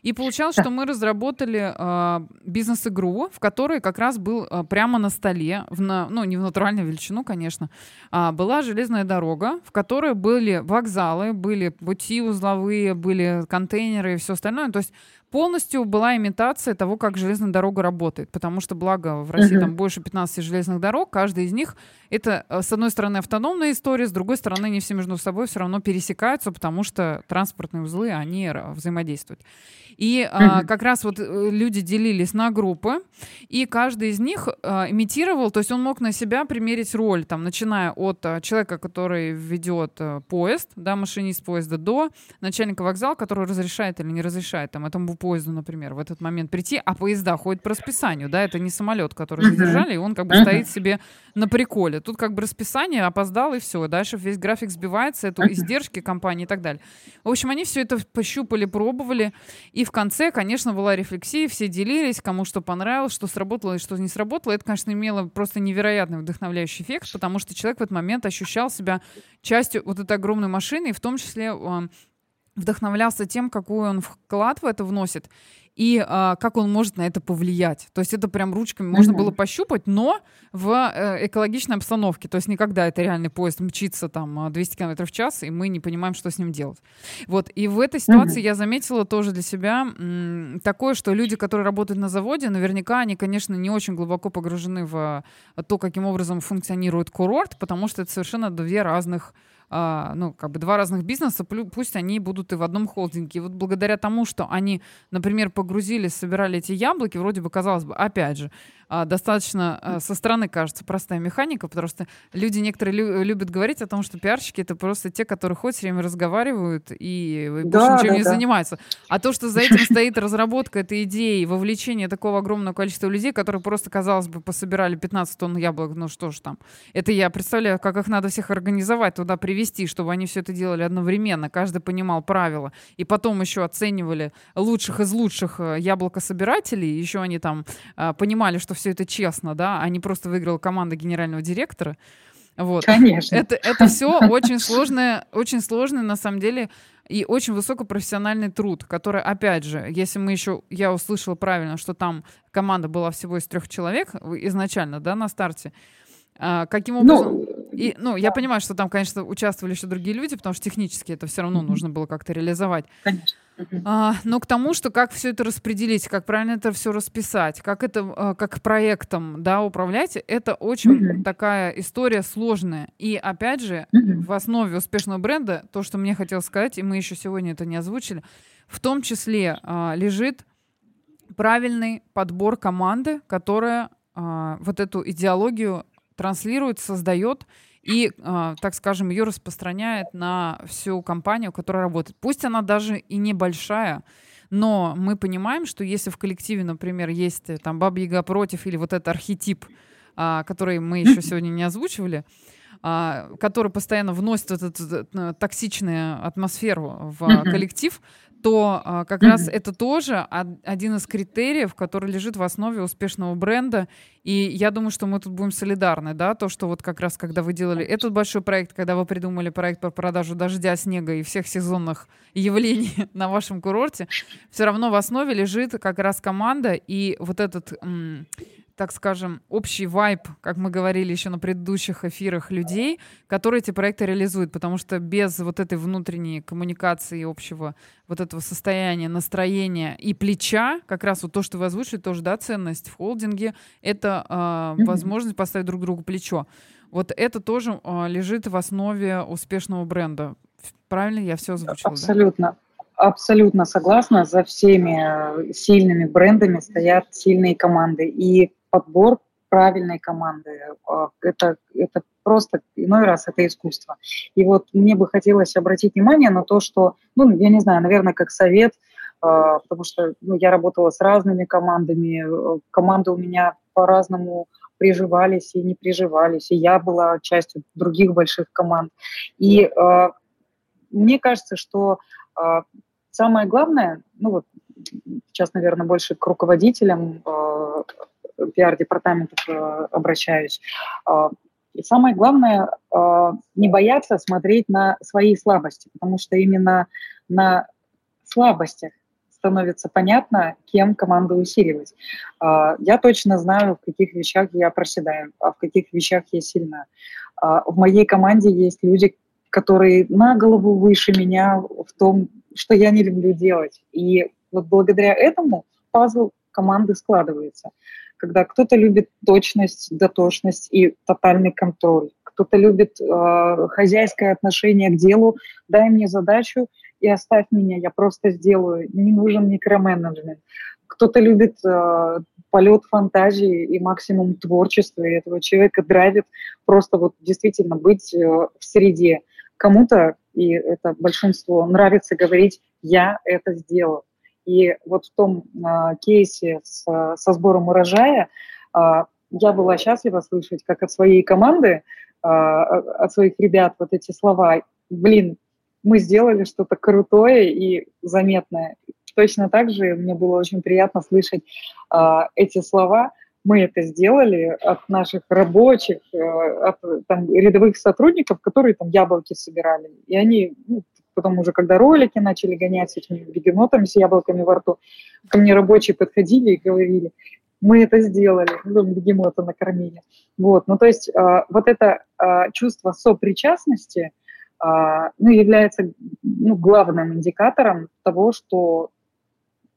И получалось, что мы разработали э, бизнес-игру, в которой как раз был э, прямо на столе, в на, ну, не в натуральную величину, конечно, а была железная дорога, в которой были вокзалы, были пути узловые, были контейнеры и все остальное. То есть полностью была имитация того, как железная дорога работает. Потому что, благо, в России uh-huh. там больше 15 железных дорог, каждая из них это, э, с одной стороны, автономная история, с другой стороны, они все между собой все равно пересекаются, потому что транспортные узлы, они взаимодействуют. И а, как раз вот э, люди делились на группы, и каждый из них а, имитировал, то есть он мог на себя примерить роль, там, начиная от а, человека, который ведет а, поезд, да, машинист поезда, до начальника вокзала, который разрешает или не разрешает там этому поезду, например, в этот момент прийти, а поезда ходят по расписанию, да, это не самолет, который задержали, и он как бы стоит себе на приколе. Тут как бы расписание, опоздал, и все. Дальше весь график сбивается, это издержки компании и так далее. В общем, они все это пощупали, пробовали, и в конце, конечно, была рефлексия, все делились, кому что понравилось, что сработало и что не сработало. Это, конечно, имело просто невероятный вдохновляющий эффект, потому что человек в этот момент ощущал себя частью вот этой огромной машины, и в том числе вдохновлялся тем, какой он вклад в это вносит и а, как он может на это повлиять. То есть это прям ручками можно было пощупать, но в э, экологичной обстановке. То есть никогда это реальный поезд мчится там 200 км в час, и мы не понимаем, что с ним делать. Вот. И в этой ситуации я заметила тоже для себя м, такое, что люди, которые работают на заводе, наверняка они, конечно, не очень глубоко погружены в то, каким образом функционирует курорт, потому что это совершенно две разных а, ну, как бы два разных бизнеса, пусть они будут и в одном холдинге. И вот благодаря тому, что они, например, погрузились, собирали эти яблоки, вроде бы, казалось бы, опять же, а, достаточно а, со стороны кажется простая механика, потому что люди некоторые лю- любят говорить о том, что пиарщики это просто те, которые хоть все время разговаривают и, больше да, ничем да, не да. занимаются. А то, что за этим стоит разработка этой идеи, вовлечение такого огромного количества людей, которые просто, казалось бы, пособирали 15 тонн яблок, ну что ж там. Это я представляю, как их надо всех организовать, туда привести, чтобы они все это делали одновременно, каждый понимал правила, и потом еще оценивали лучших из лучших э, яблокособирателей, еще они там а, понимали, что все это честно, да, а не просто выиграла команда генерального директора. Вот. Конечно. Это, это все очень сложное, очень сложное, на самом деле, и очень высокопрофессиональный труд, который, опять же, если мы еще, я услышала правильно, что там команда была всего из трех человек изначально, да, на старте, а, каким ну, образом... Ну, и, ну, я понимаю, что там, конечно, участвовали еще другие люди, потому что технически это все равно нужно было как-то реализовать. Конечно. А, но к тому, что как все это распределить, как правильно это все расписать, как это а, как проектом да, управлять, это очень mm-hmm. такая история сложная. И опять же, mm-hmm. в основе успешного бренда, то, что мне хотелось сказать, и мы еще сегодня это не озвучили, в том числе а, лежит правильный подбор команды, которая а, вот эту идеологию транслирует, создает и, э, так скажем, ее распространяет на всю компанию, которая работает. Пусть она даже и небольшая, но мы понимаем, что если в коллективе, например, есть э, там Баба Яга против или вот этот архетип, э, который мы еще [LAUGHS] сегодня не озвучивали, э, который постоянно вносит эту, эту, эту токсичную атмосферу в коллектив, то а, как mm-hmm. раз это тоже один из критериев, который лежит в основе успешного бренда. И я думаю, что мы тут будем солидарны, да, то, что вот как раз, когда вы делали этот большой проект, когда вы придумали проект по продажу дождя, снега и всех сезонных явлений [LAUGHS] на вашем курорте, все равно в основе лежит как раз команда и вот этот м- так скажем, общий вайб, как мы говорили еще на предыдущих эфирах, людей, которые эти проекты реализуют, потому что без вот этой внутренней коммуникации общего вот этого состояния, настроения и плеча, как раз вот то, что вы озвучили, тоже, да, ценность в холдинге, это э, возможность поставить друг другу плечо. Вот это тоже э, лежит в основе успешного бренда. Правильно я все озвучила? Абсолютно. Да? Абсолютно согласна. За всеми э, сильными брендами стоят сильные команды. И подбор правильной команды. А, это, это просто иной раз это искусство. И вот мне бы хотелось обратить внимание на то, что, ну, я не знаю, наверное, как совет, а, потому что ну, я работала с разными командами, э, команды у меня по-разному приживались и не приживались, и я была частью других больших команд. И э, мне кажется, что э, самое главное, ну вот сейчас, наверное, больше к руководителям э, пиар-департаментов э, обращаюсь. Э, и самое главное, э, не бояться смотреть на свои слабости, потому что именно на слабостях становится понятно, кем команду усиливать. Э, я точно знаю, в каких вещах я проседаю, а в каких вещах я сильна. В моей команде есть люди, которые на голову выше меня в том, что я не люблю делать. И вот благодаря этому пазл команды складывается. Когда кто-то любит точность, дотошность и тотальный контроль, кто-то любит э, хозяйское отношение к делу, дай мне задачу и оставь меня, я просто сделаю, не нужен микроменеджмент. Кто-то любит э, полет фантазии и максимум творчества, и этого человека драйвит просто вот действительно быть э, в среде. Кому-то, и это большинство, нравится говорить «я это сделал». И вот в том э, кейсе с, со сбором урожая э, я была счастлива слышать, как от своей команды, э, от своих ребят вот эти слова «блин, мы сделали что-то крутое и заметное». Точно так же мне было очень приятно слышать э, эти слова мы это сделали от наших рабочих, от там, рядовых сотрудников, которые там яблоки собирали. И они ну, потом уже, когда ролики начали гонять с этими бегемотами, с яблоками во рту, ко мне рабочие подходили и говорили, мы это сделали, ну, бегемота накормили. Вот, ну, то есть э, вот это э, чувство сопричастности, э, ну, является ну, главным индикатором того, что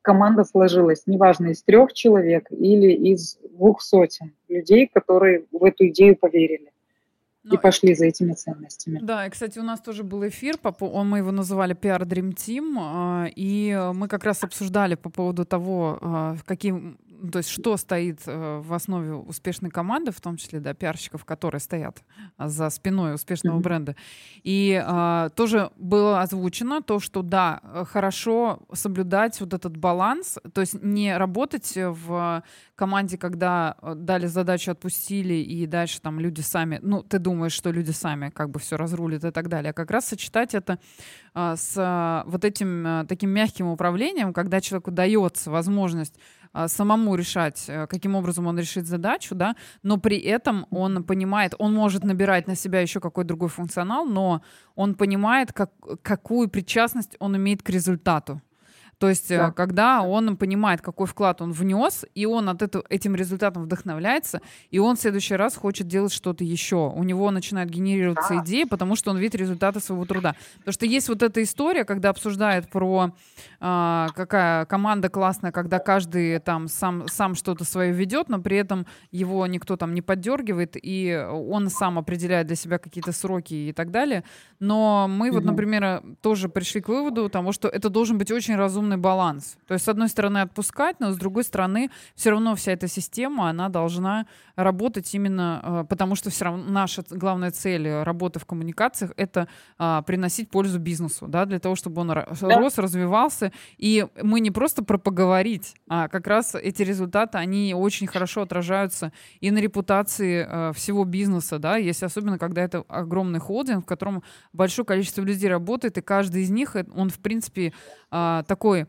команда сложилась, неважно, из трех человек или из двух сотен людей, которые в эту идею поверили. Но... и пошли за этими ценностями. Да, и, кстати, у нас тоже был эфир, мы его называли PR Dream Team, и мы как раз обсуждали по поводу того, а, каким ну, то есть что стоит э, в основе успешной команды, в том числе, да, пиарщиков, которые стоят а, за спиной успешного mm-hmm. бренда. И а, тоже было озвучено то, что да, хорошо соблюдать вот этот баланс, то есть не работать в команде, когда э, дали задачу, отпустили, и дальше там люди сами, ну, ты думаешь, что люди сами как бы все разрулят и так далее, а как раз сочетать это а, с а, вот этим а, таким мягким управлением, когда человеку дается возможность самому решать, э, каким образом он решит задачу, да, но при этом он понимает, он может набирать на себя еще какой-то другой функционал, но он понимает, как, какую причастность он имеет к результату. То есть, э, да. когда он понимает, какой вклад он внес, и он от этого, этим результатом вдохновляется, и он в следующий раз хочет делать что-то еще. У него начинают генерироваться да. идеи, потому что он видит результаты своего труда. Потому что есть вот эта история, когда обсуждают про а, какая команда классная, когда каждый там сам, сам что-то свое ведет, но при этом его никто там не поддергивает, и он сам определяет для себя какие-то сроки и так далее. Но мы вот, например, тоже пришли к выводу того, что это должен быть очень разумный баланс. То есть, с одной стороны, отпускать, но с другой стороны, все равно вся эта система, она должна работать именно, э, потому что все равно наша главная цель работы в коммуникациях — это а, приносить пользу бизнесу, да, для того, чтобы он да. рос, развивался. И мы не просто про поговорить, а как раз эти результаты, они очень хорошо отражаются и на репутации э, всего бизнеса, да, если особенно, когда это огромный холдинг, в котором большое количество людей работает, и каждый из них, э, он, в принципе, а, такой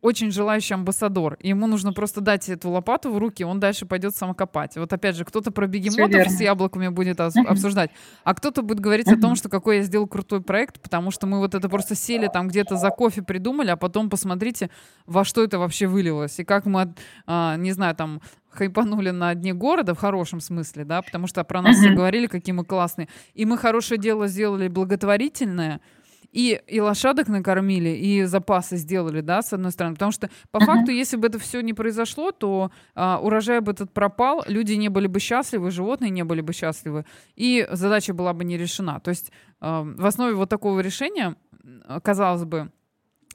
очень желающий амбассадор. ему нужно просто дать эту лопату в руки, он дальше пойдет самокопать. Вот опять же, кто-то про бегемотов с яблоками будет обсуждать, а кто-то будет говорить о том, что какой я сделал крутой проект, потому что мы вот это просто сели там где-то за кофе придумали, а потом посмотрите, во что это вообще вылилось. И как мы, а, не знаю, там хайпанули на дне города в хорошем смысле, да, потому что про нас все говорили, какие мы классные. И мы хорошее дело сделали благотворительное, и, и лошадок накормили, и запасы сделали, да, с одной стороны. Потому что, по uh-huh. факту, если бы это все не произошло, то а, урожай бы этот пропал, люди не были бы счастливы, животные не были бы счастливы, и задача была бы не решена. То есть а, в основе вот такого решения, казалось бы,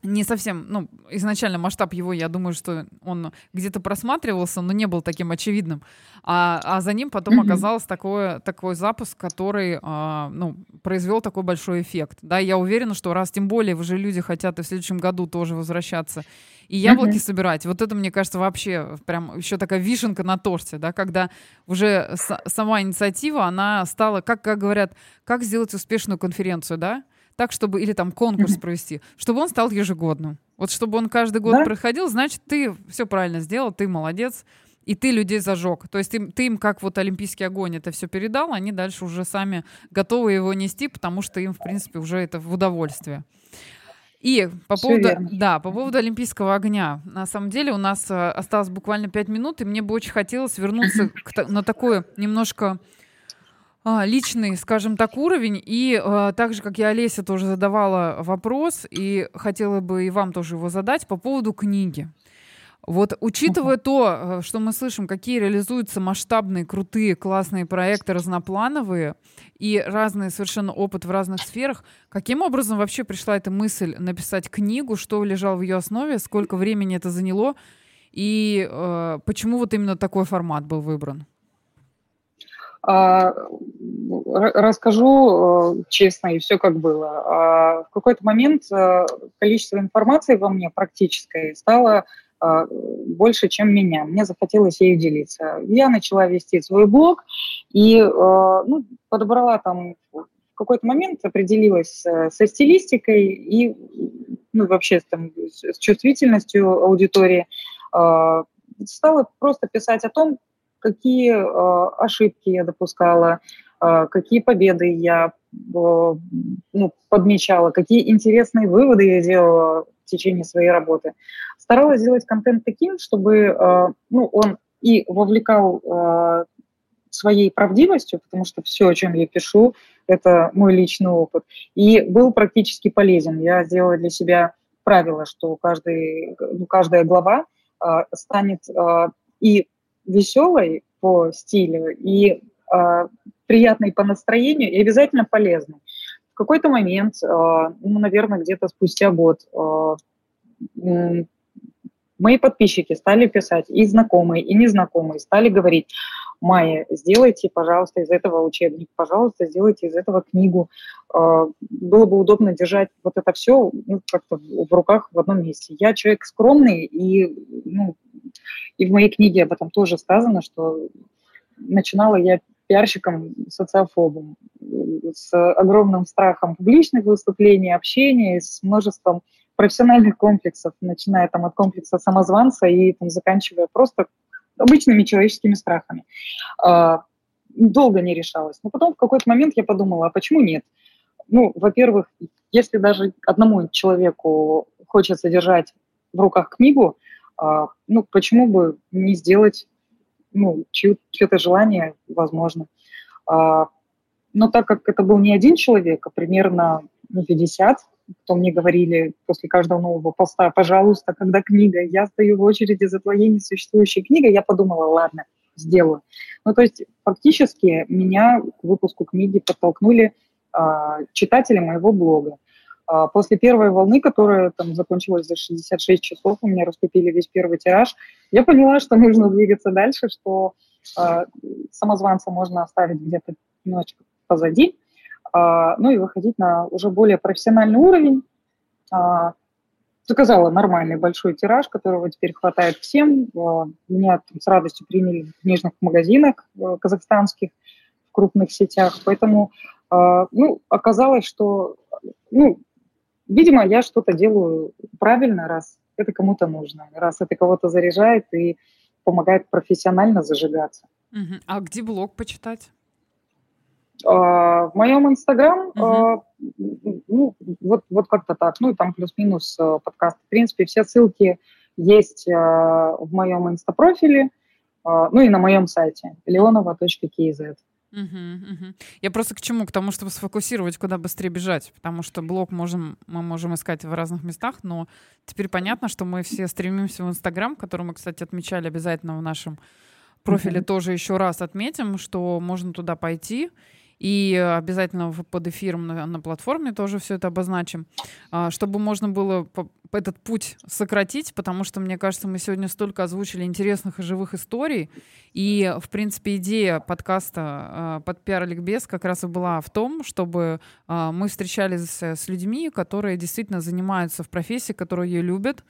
не совсем, ну, изначально масштаб его, я думаю, что он где-то просматривался, но не был таким очевидным. А, а за ним потом mm-hmm. оказался такой, такой запуск, который, а, ну, произвел такой большой эффект. Да, я уверена, что раз тем более уже люди хотят и в следующем году тоже возвращаться и яблоки mm-hmm. собирать, вот это, мне кажется, вообще прям еще такая вишенка на торте, да, когда уже с- сама инициатива, она стала, как, как говорят, как сделать успешную конференцию, да, так, чтобы, или там конкурс [LAUGHS] провести, чтобы он стал ежегодным. Вот чтобы он каждый год да? проходил, значит, ты все правильно сделал, ты молодец, и ты людей зажег. То есть ты, ты им как вот олимпийский огонь это все передал, они дальше уже сами готовы его нести, потому что им, в принципе, уже это в удовольствие. И по поводу, да, по поводу Олимпийского огня. На самом деле у нас э, осталось буквально пять минут, и мне бы очень хотелось вернуться к, на такое немножко а, личный, скажем так, уровень. И а, так же, как я Олеся тоже задавала вопрос, и хотела бы и вам тоже его задать по поводу книги. Вот учитывая uh-huh. то, э, что мы слышим, какие реализуются масштабные, крутые, классные проекты, разноплановые и разный совершенно опыт в разных сферах, каким образом вообще пришла эта мысль написать книгу, что лежало в ее основе, сколько времени это заняло и э, почему вот именно такой формат был выбран? А, расскажу э, честно и все как было. А, в какой-то момент э, количество информации во мне практической стало а, больше, чем меня. Мне захотелось ею делиться. Я начала вести свой блог и ну, подобрала там в какой-то момент определилась со стилистикой и ну, вообще там, с чувствительностью аудитории. Стала просто писать о том, какие э, ошибки я допускала, э, какие победы я э, ну, подмечала, какие интересные выводы я делала в течение своей работы. Старалась сделать контент таким, чтобы ну, он и вовлекал своей правдивостью, потому что все, о чем я пишу, это мой личный опыт, и был практически полезен. Я сделала для себя правило, что каждый, ну, каждая глава станет и веселой по стилю и э, приятной по настроению и обязательно полезной. В какой-то момент, э, ну, наверное, где-то спустя год, э, мои подписчики стали писать, и знакомые, и незнакомые, стали говорить, Майя, сделайте, пожалуйста, из этого учебник, пожалуйста, сделайте из этого книгу. Было бы удобно держать вот это все ну, как-то в руках в одном месте. Я человек скромный, и ну, и в моей книге об этом тоже сказано, что начинала я пиарщиком, социофобом, с огромным страхом публичных выступлений, общения, с множеством профессиональных комплексов, начиная там от комплекса самозванца и там, заканчивая просто обычными человеческими страхами. А, долго не решалась. Но потом в какой-то момент я подумала, а почему нет? Ну, во-первых, если даже одному человеку хочется держать в руках книгу, а, ну, почему бы не сделать, ну, чье-то желание, возможно. А, но так как это был не один человек, а примерно ну, 50, кто мне говорили после каждого нового поста, пожалуйста, когда книга, я стою в очереди за твоей несуществующей книгой, я подумала, ладно, сделаю. Ну, то есть фактически меня к выпуску книги подтолкнули а, читатели моего блога. А, после первой волны, которая там закончилась за 66 часов, у меня раскупили весь первый тираж, я поняла, что нужно двигаться дальше, что э, самозванца можно оставить где-то немножечко позади, э, ну и выходить на уже более профессиональный уровень. Э, заказала нормальный большой тираж, которого теперь хватает всем. Э, меня с радостью приняли в книжных магазинах казахстанских, в крупных сетях, поэтому ну, оказалось, что ну, Видимо, я что-то делаю правильно, раз это кому-то нужно, раз это кого-то заряжает и помогает профессионально зажигаться. Угу. А где блог почитать? А, в моем инстаграм, а, ну, вот, вот как-то так, ну и там плюс-минус а, подкаст. В принципе, все ссылки есть а, в моем инстапрофиле, а, ну и на моем сайте leonova.kz. Угу, угу. Я просто к чему? К тому, чтобы сфокусировать, куда быстрее бежать. Потому что блог можем, мы можем искать в разных местах, но теперь понятно, что мы все стремимся в Инстаграм, который мы, кстати, отмечали обязательно в нашем профиле угу. тоже еще раз отметим, что можно туда пойти И обязательно под эфиром на, на платформе тоже все это обозначим, а, чтобы можно было этот путь сократить, потому что, мне кажется, мы сегодня столько озвучили интересных и живых историй. И, в принципе, идея подкаста а, под пиар ликбез как раз и была в том, чтобы а, мы встречались с людьми, которые действительно занимаются в профессии, которую любят,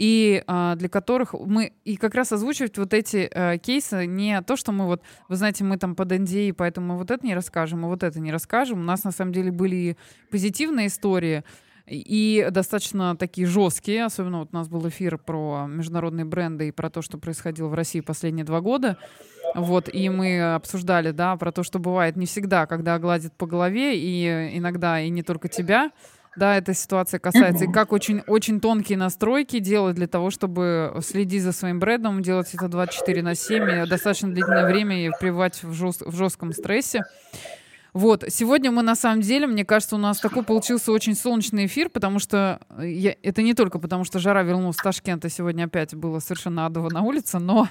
и а, для которых мы и как раз озвучивать вот эти а, кейсы не то, что мы вот, вы знаете, мы там под NDA, поэтому мы вот это не расскажем, мы вот это не расскажем. У нас на самом деле были позитивные истории и достаточно такие жесткие, особенно вот у нас был эфир про международные бренды и про то, что происходило в России последние два года. Вот, и мы обсуждали, да, про то, что бывает не всегда, когда гладят по голове, и иногда и не только тебя, да, эта ситуация касается, и как очень, очень тонкие настройки делать для того, чтобы следить за своим брендом, делать это 24 на 7, и достаточно длительное время и пребывать в, жест, в жестком стрессе. Вот, сегодня мы на самом деле, мне кажется, у нас такой получился очень солнечный эфир, потому что я, это не только потому, что жара вернулась с Ташкента, сегодня опять было совершенно адово на улице, но,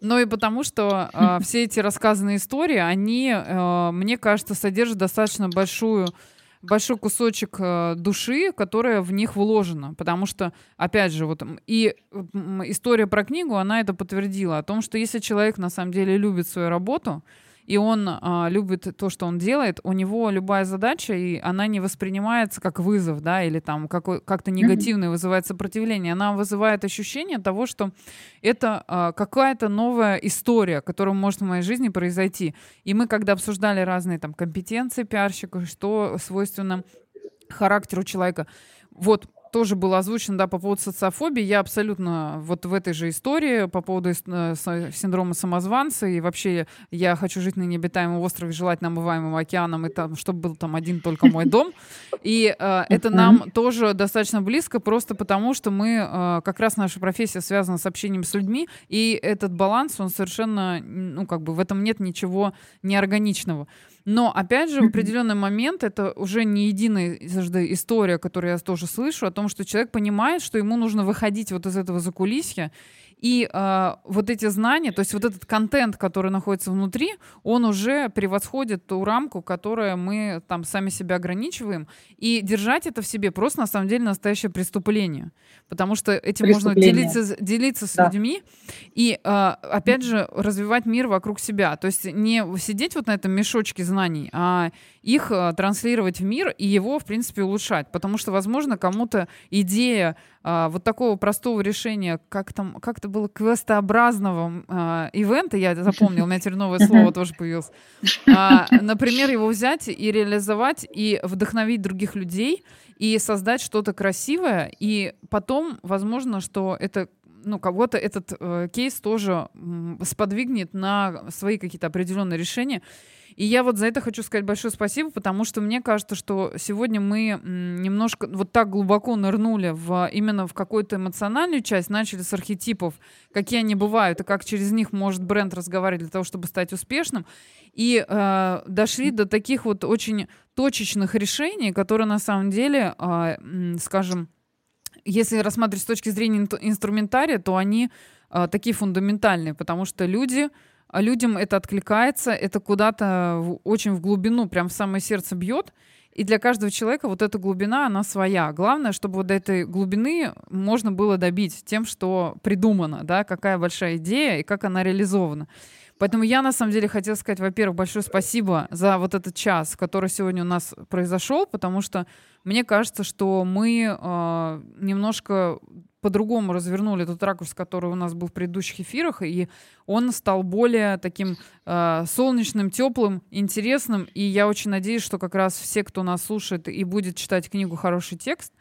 но и потому, что э, все эти рассказанные истории, они, э, мне кажется, содержат достаточно большую большой кусочек э, души, которая в них вложена. Потому что, опять же, вот и история про книгу, она это подтвердила, о том, что если человек на самом деле любит свою работу, и он а, любит то, что он делает, у него любая задача, и она не воспринимается как вызов, да, или там какой, как-то негативно вызывает сопротивление. Она вызывает ощущение того, что это а, какая-то новая история, которая может в моей жизни произойти. И мы, когда обсуждали разные там компетенции пиарщика, что свойственно характеру человека, вот тоже было озвучено, да, по поводу социофобии. Я абсолютно вот в этой же истории по поводу э, синдрома самозванца. И вообще я хочу жить на необитаемом острове, желательно омываемым океаном, и там, чтобы был там один только мой дом. И э, это нам тоже достаточно близко, просто потому что мы, э, как раз наша профессия связана с общением с людьми, и этот баланс, он совершенно, ну, как бы в этом нет ничего неорганичного. Но, опять же, в определенный момент это уже не единая история, которую я тоже слышу, о том, что человек понимает, что ему нужно выходить вот из этого закулисья и э, вот эти знания, то есть вот этот контент, который находится внутри, он уже превосходит ту рамку, которую мы там сами себя ограничиваем. И держать это в себе просто на самом деле настоящее преступление. Потому что этим можно делиться, делиться с да. людьми и, э, опять же, развивать мир вокруг себя. То есть не сидеть вот на этом мешочке знаний, а их э, транслировать в мир и его, в принципе, улучшать. Потому что, возможно, кому-то идея э, вот такого простого решения, как там, как это было, квестообразного э, ивента, я запомнил, у меня теперь новое слово тоже появилось. Э, например, его взять и реализовать, и вдохновить других людей, и создать что-то красивое, и потом, возможно, что это ну, кого-то этот э, кейс тоже м, сподвигнет на свои какие-то определенные решения. И я вот за это хочу сказать большое спасибо, потому что мне кажется, что сегодня мы немножко вот так глубоко нырнули в, именно в какую-то эмоциональную часть, начали с архетипов, какие они бывают, и как через них может бренд разговаривать для того, чтобы стать успешным, и э, дошли до таких вот очень точечных решений, которые на самом деле, э, скажем, если рассматривать с точки зрения инструментария, то они э, такие фундаментальные, потому что люди а людям это откликается, это куда-то в, очень в глубину, прям в самое сердце бьет. И для каждого человека вот эта глубина, она своя. Главное, чтобы вот этой глубины можно было добить тем, что придумано, да, какая большая идея и как она реализована. Поэтому я, на самом деле, хотела сказать, во-первых, большое спасибо за вот этот час, который сегодня у нас произошел, потому что мне кажется, что мы э, немножко по-другому развернули тот ракурс, который у нас был в предыдущих эфирах, и он стал более таким э, солнечным, теплым, интересным. И я очень надеюсь, что как раз все, кто нас слушает и будет читать книгу «Хороший текст»,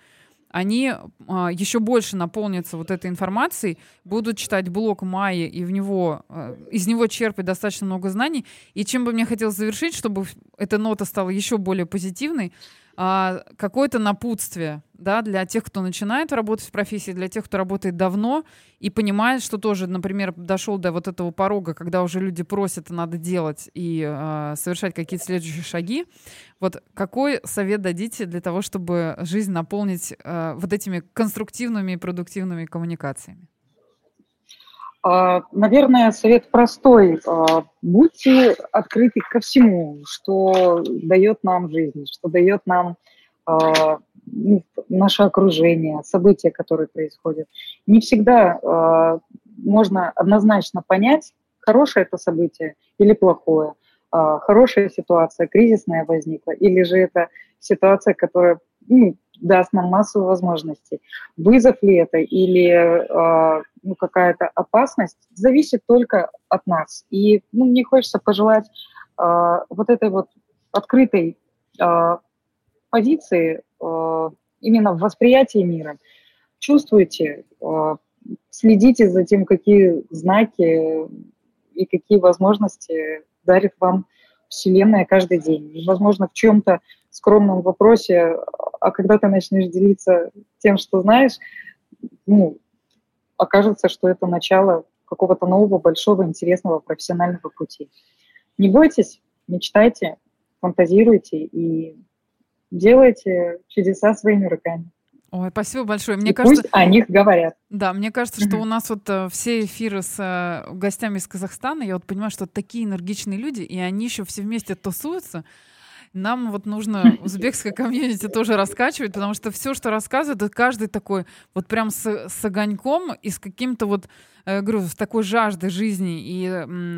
они а, еще больше наполнятся вот этой информацией, будут читать блог Майи и в него, а, из него черпать достаточно много знаний. И чем бы мне хотелось завершить, чтобы эта нота стала еще более позитивной, а, какое-то напутствие да, для тех, кто начинает работать в профессии, для тех, кто работает давно и понимает, что тоже, например, дошел до вот этого порога, когда уже люди просят, надо делать и э, совершать какие-то следующие шаги. Вот какой совет дадите для того, чтобы жизнь наполнить э, вот этими конструктивными и продуктивными коммуникациями? А, наверное, совет простой. А, будьте открыты ко всему, что дает нам жизнь, что дает нам а, ну, наше окружение, события, которые происходят. Не всегда можно однозначно понять, хорошее это событие или плохое, хорошая ситуация, кризисная возникла, или же это ситуация, которая ну, даст нам массу возможностей. Вызов ли это или э, ну, какая-то опасность, зависит только от нас. И ну, мне хочется пожелать э, вот этой вот открытой э, позиции э, именно в восприятии мира. Чувствуйте, э, следите за тем, какие знаки и какие возможности дарит вам Вселенная каждый день. И, возможно, в чем-то скромном вопросе, а когда ты начнешь делиться тем, что знаешь, ну, окажется, что это начало какого-то нового, большого, интересного профессионального пути. Не бойтесь, мечтайте, фантазируйте и делайте чудеса своими руками. Ой, спасибо большое. Мне и кажется, пусть о них говорят. Да, мне кажется, что у нас вот э, все эфиры с э, гостями из Казахстана, я вот понимаю, что такие энергичные люди, и они еще все вместе тусуются. Нам вот нужно [LAUGHS] узбекское комьюнити тоже раскачивать, потому что все, что рассказывают, каждый такой вот прям с, с огоньком и с каким-то вот, э, говорю, с такой жаждой жизни и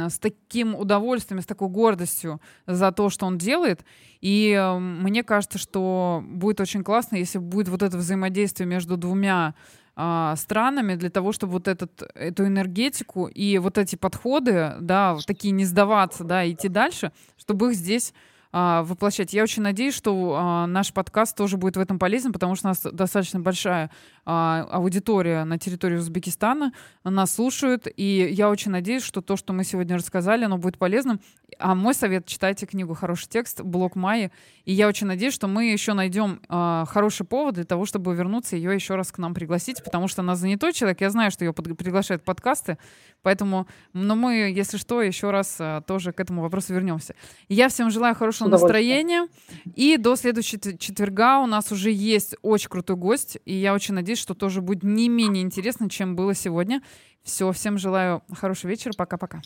с таким удовольствием, с такой гордостью за то, что он делает. И э, мне кажется, что будет очень классно, если будет вот это взаимодействие между двумя э, странами для того, чтобы вот этот, эту энергетику и вот эти подходы, да, такие не сдаваться, да, идти дальше, чтобы их здесь а, воплощать. Я очень надеюсь, что а, наш подкаст тоже будет в этом полезен, потому что у нас достаточно большая а, аудитория на территории Узбекистана, нас слушают, и я очень надеюсь, что то, что мы сегодня рассказали, оно будет полезным. А мой совет — читайте книгу «Хороший текст», блог Майи, и я очень надеюсь, что мы еще найдем хороший повод для того, чтобы вернуться ее еще раз к нам пригласить, потому что она занятой человек, я знаю, что ее под, приглашают подкасты, поэтому, но мы, если что, еще раз тоже к этому вопросу вернемся. я всем желаю хорошего настроения. И до следующего четверга у нас уже есть очень крутой гость. И я очень надеюсь, что тоже будет не менее интересно, чем было сегодня. Все, всем желаю хорошего вечера. Пока-пока.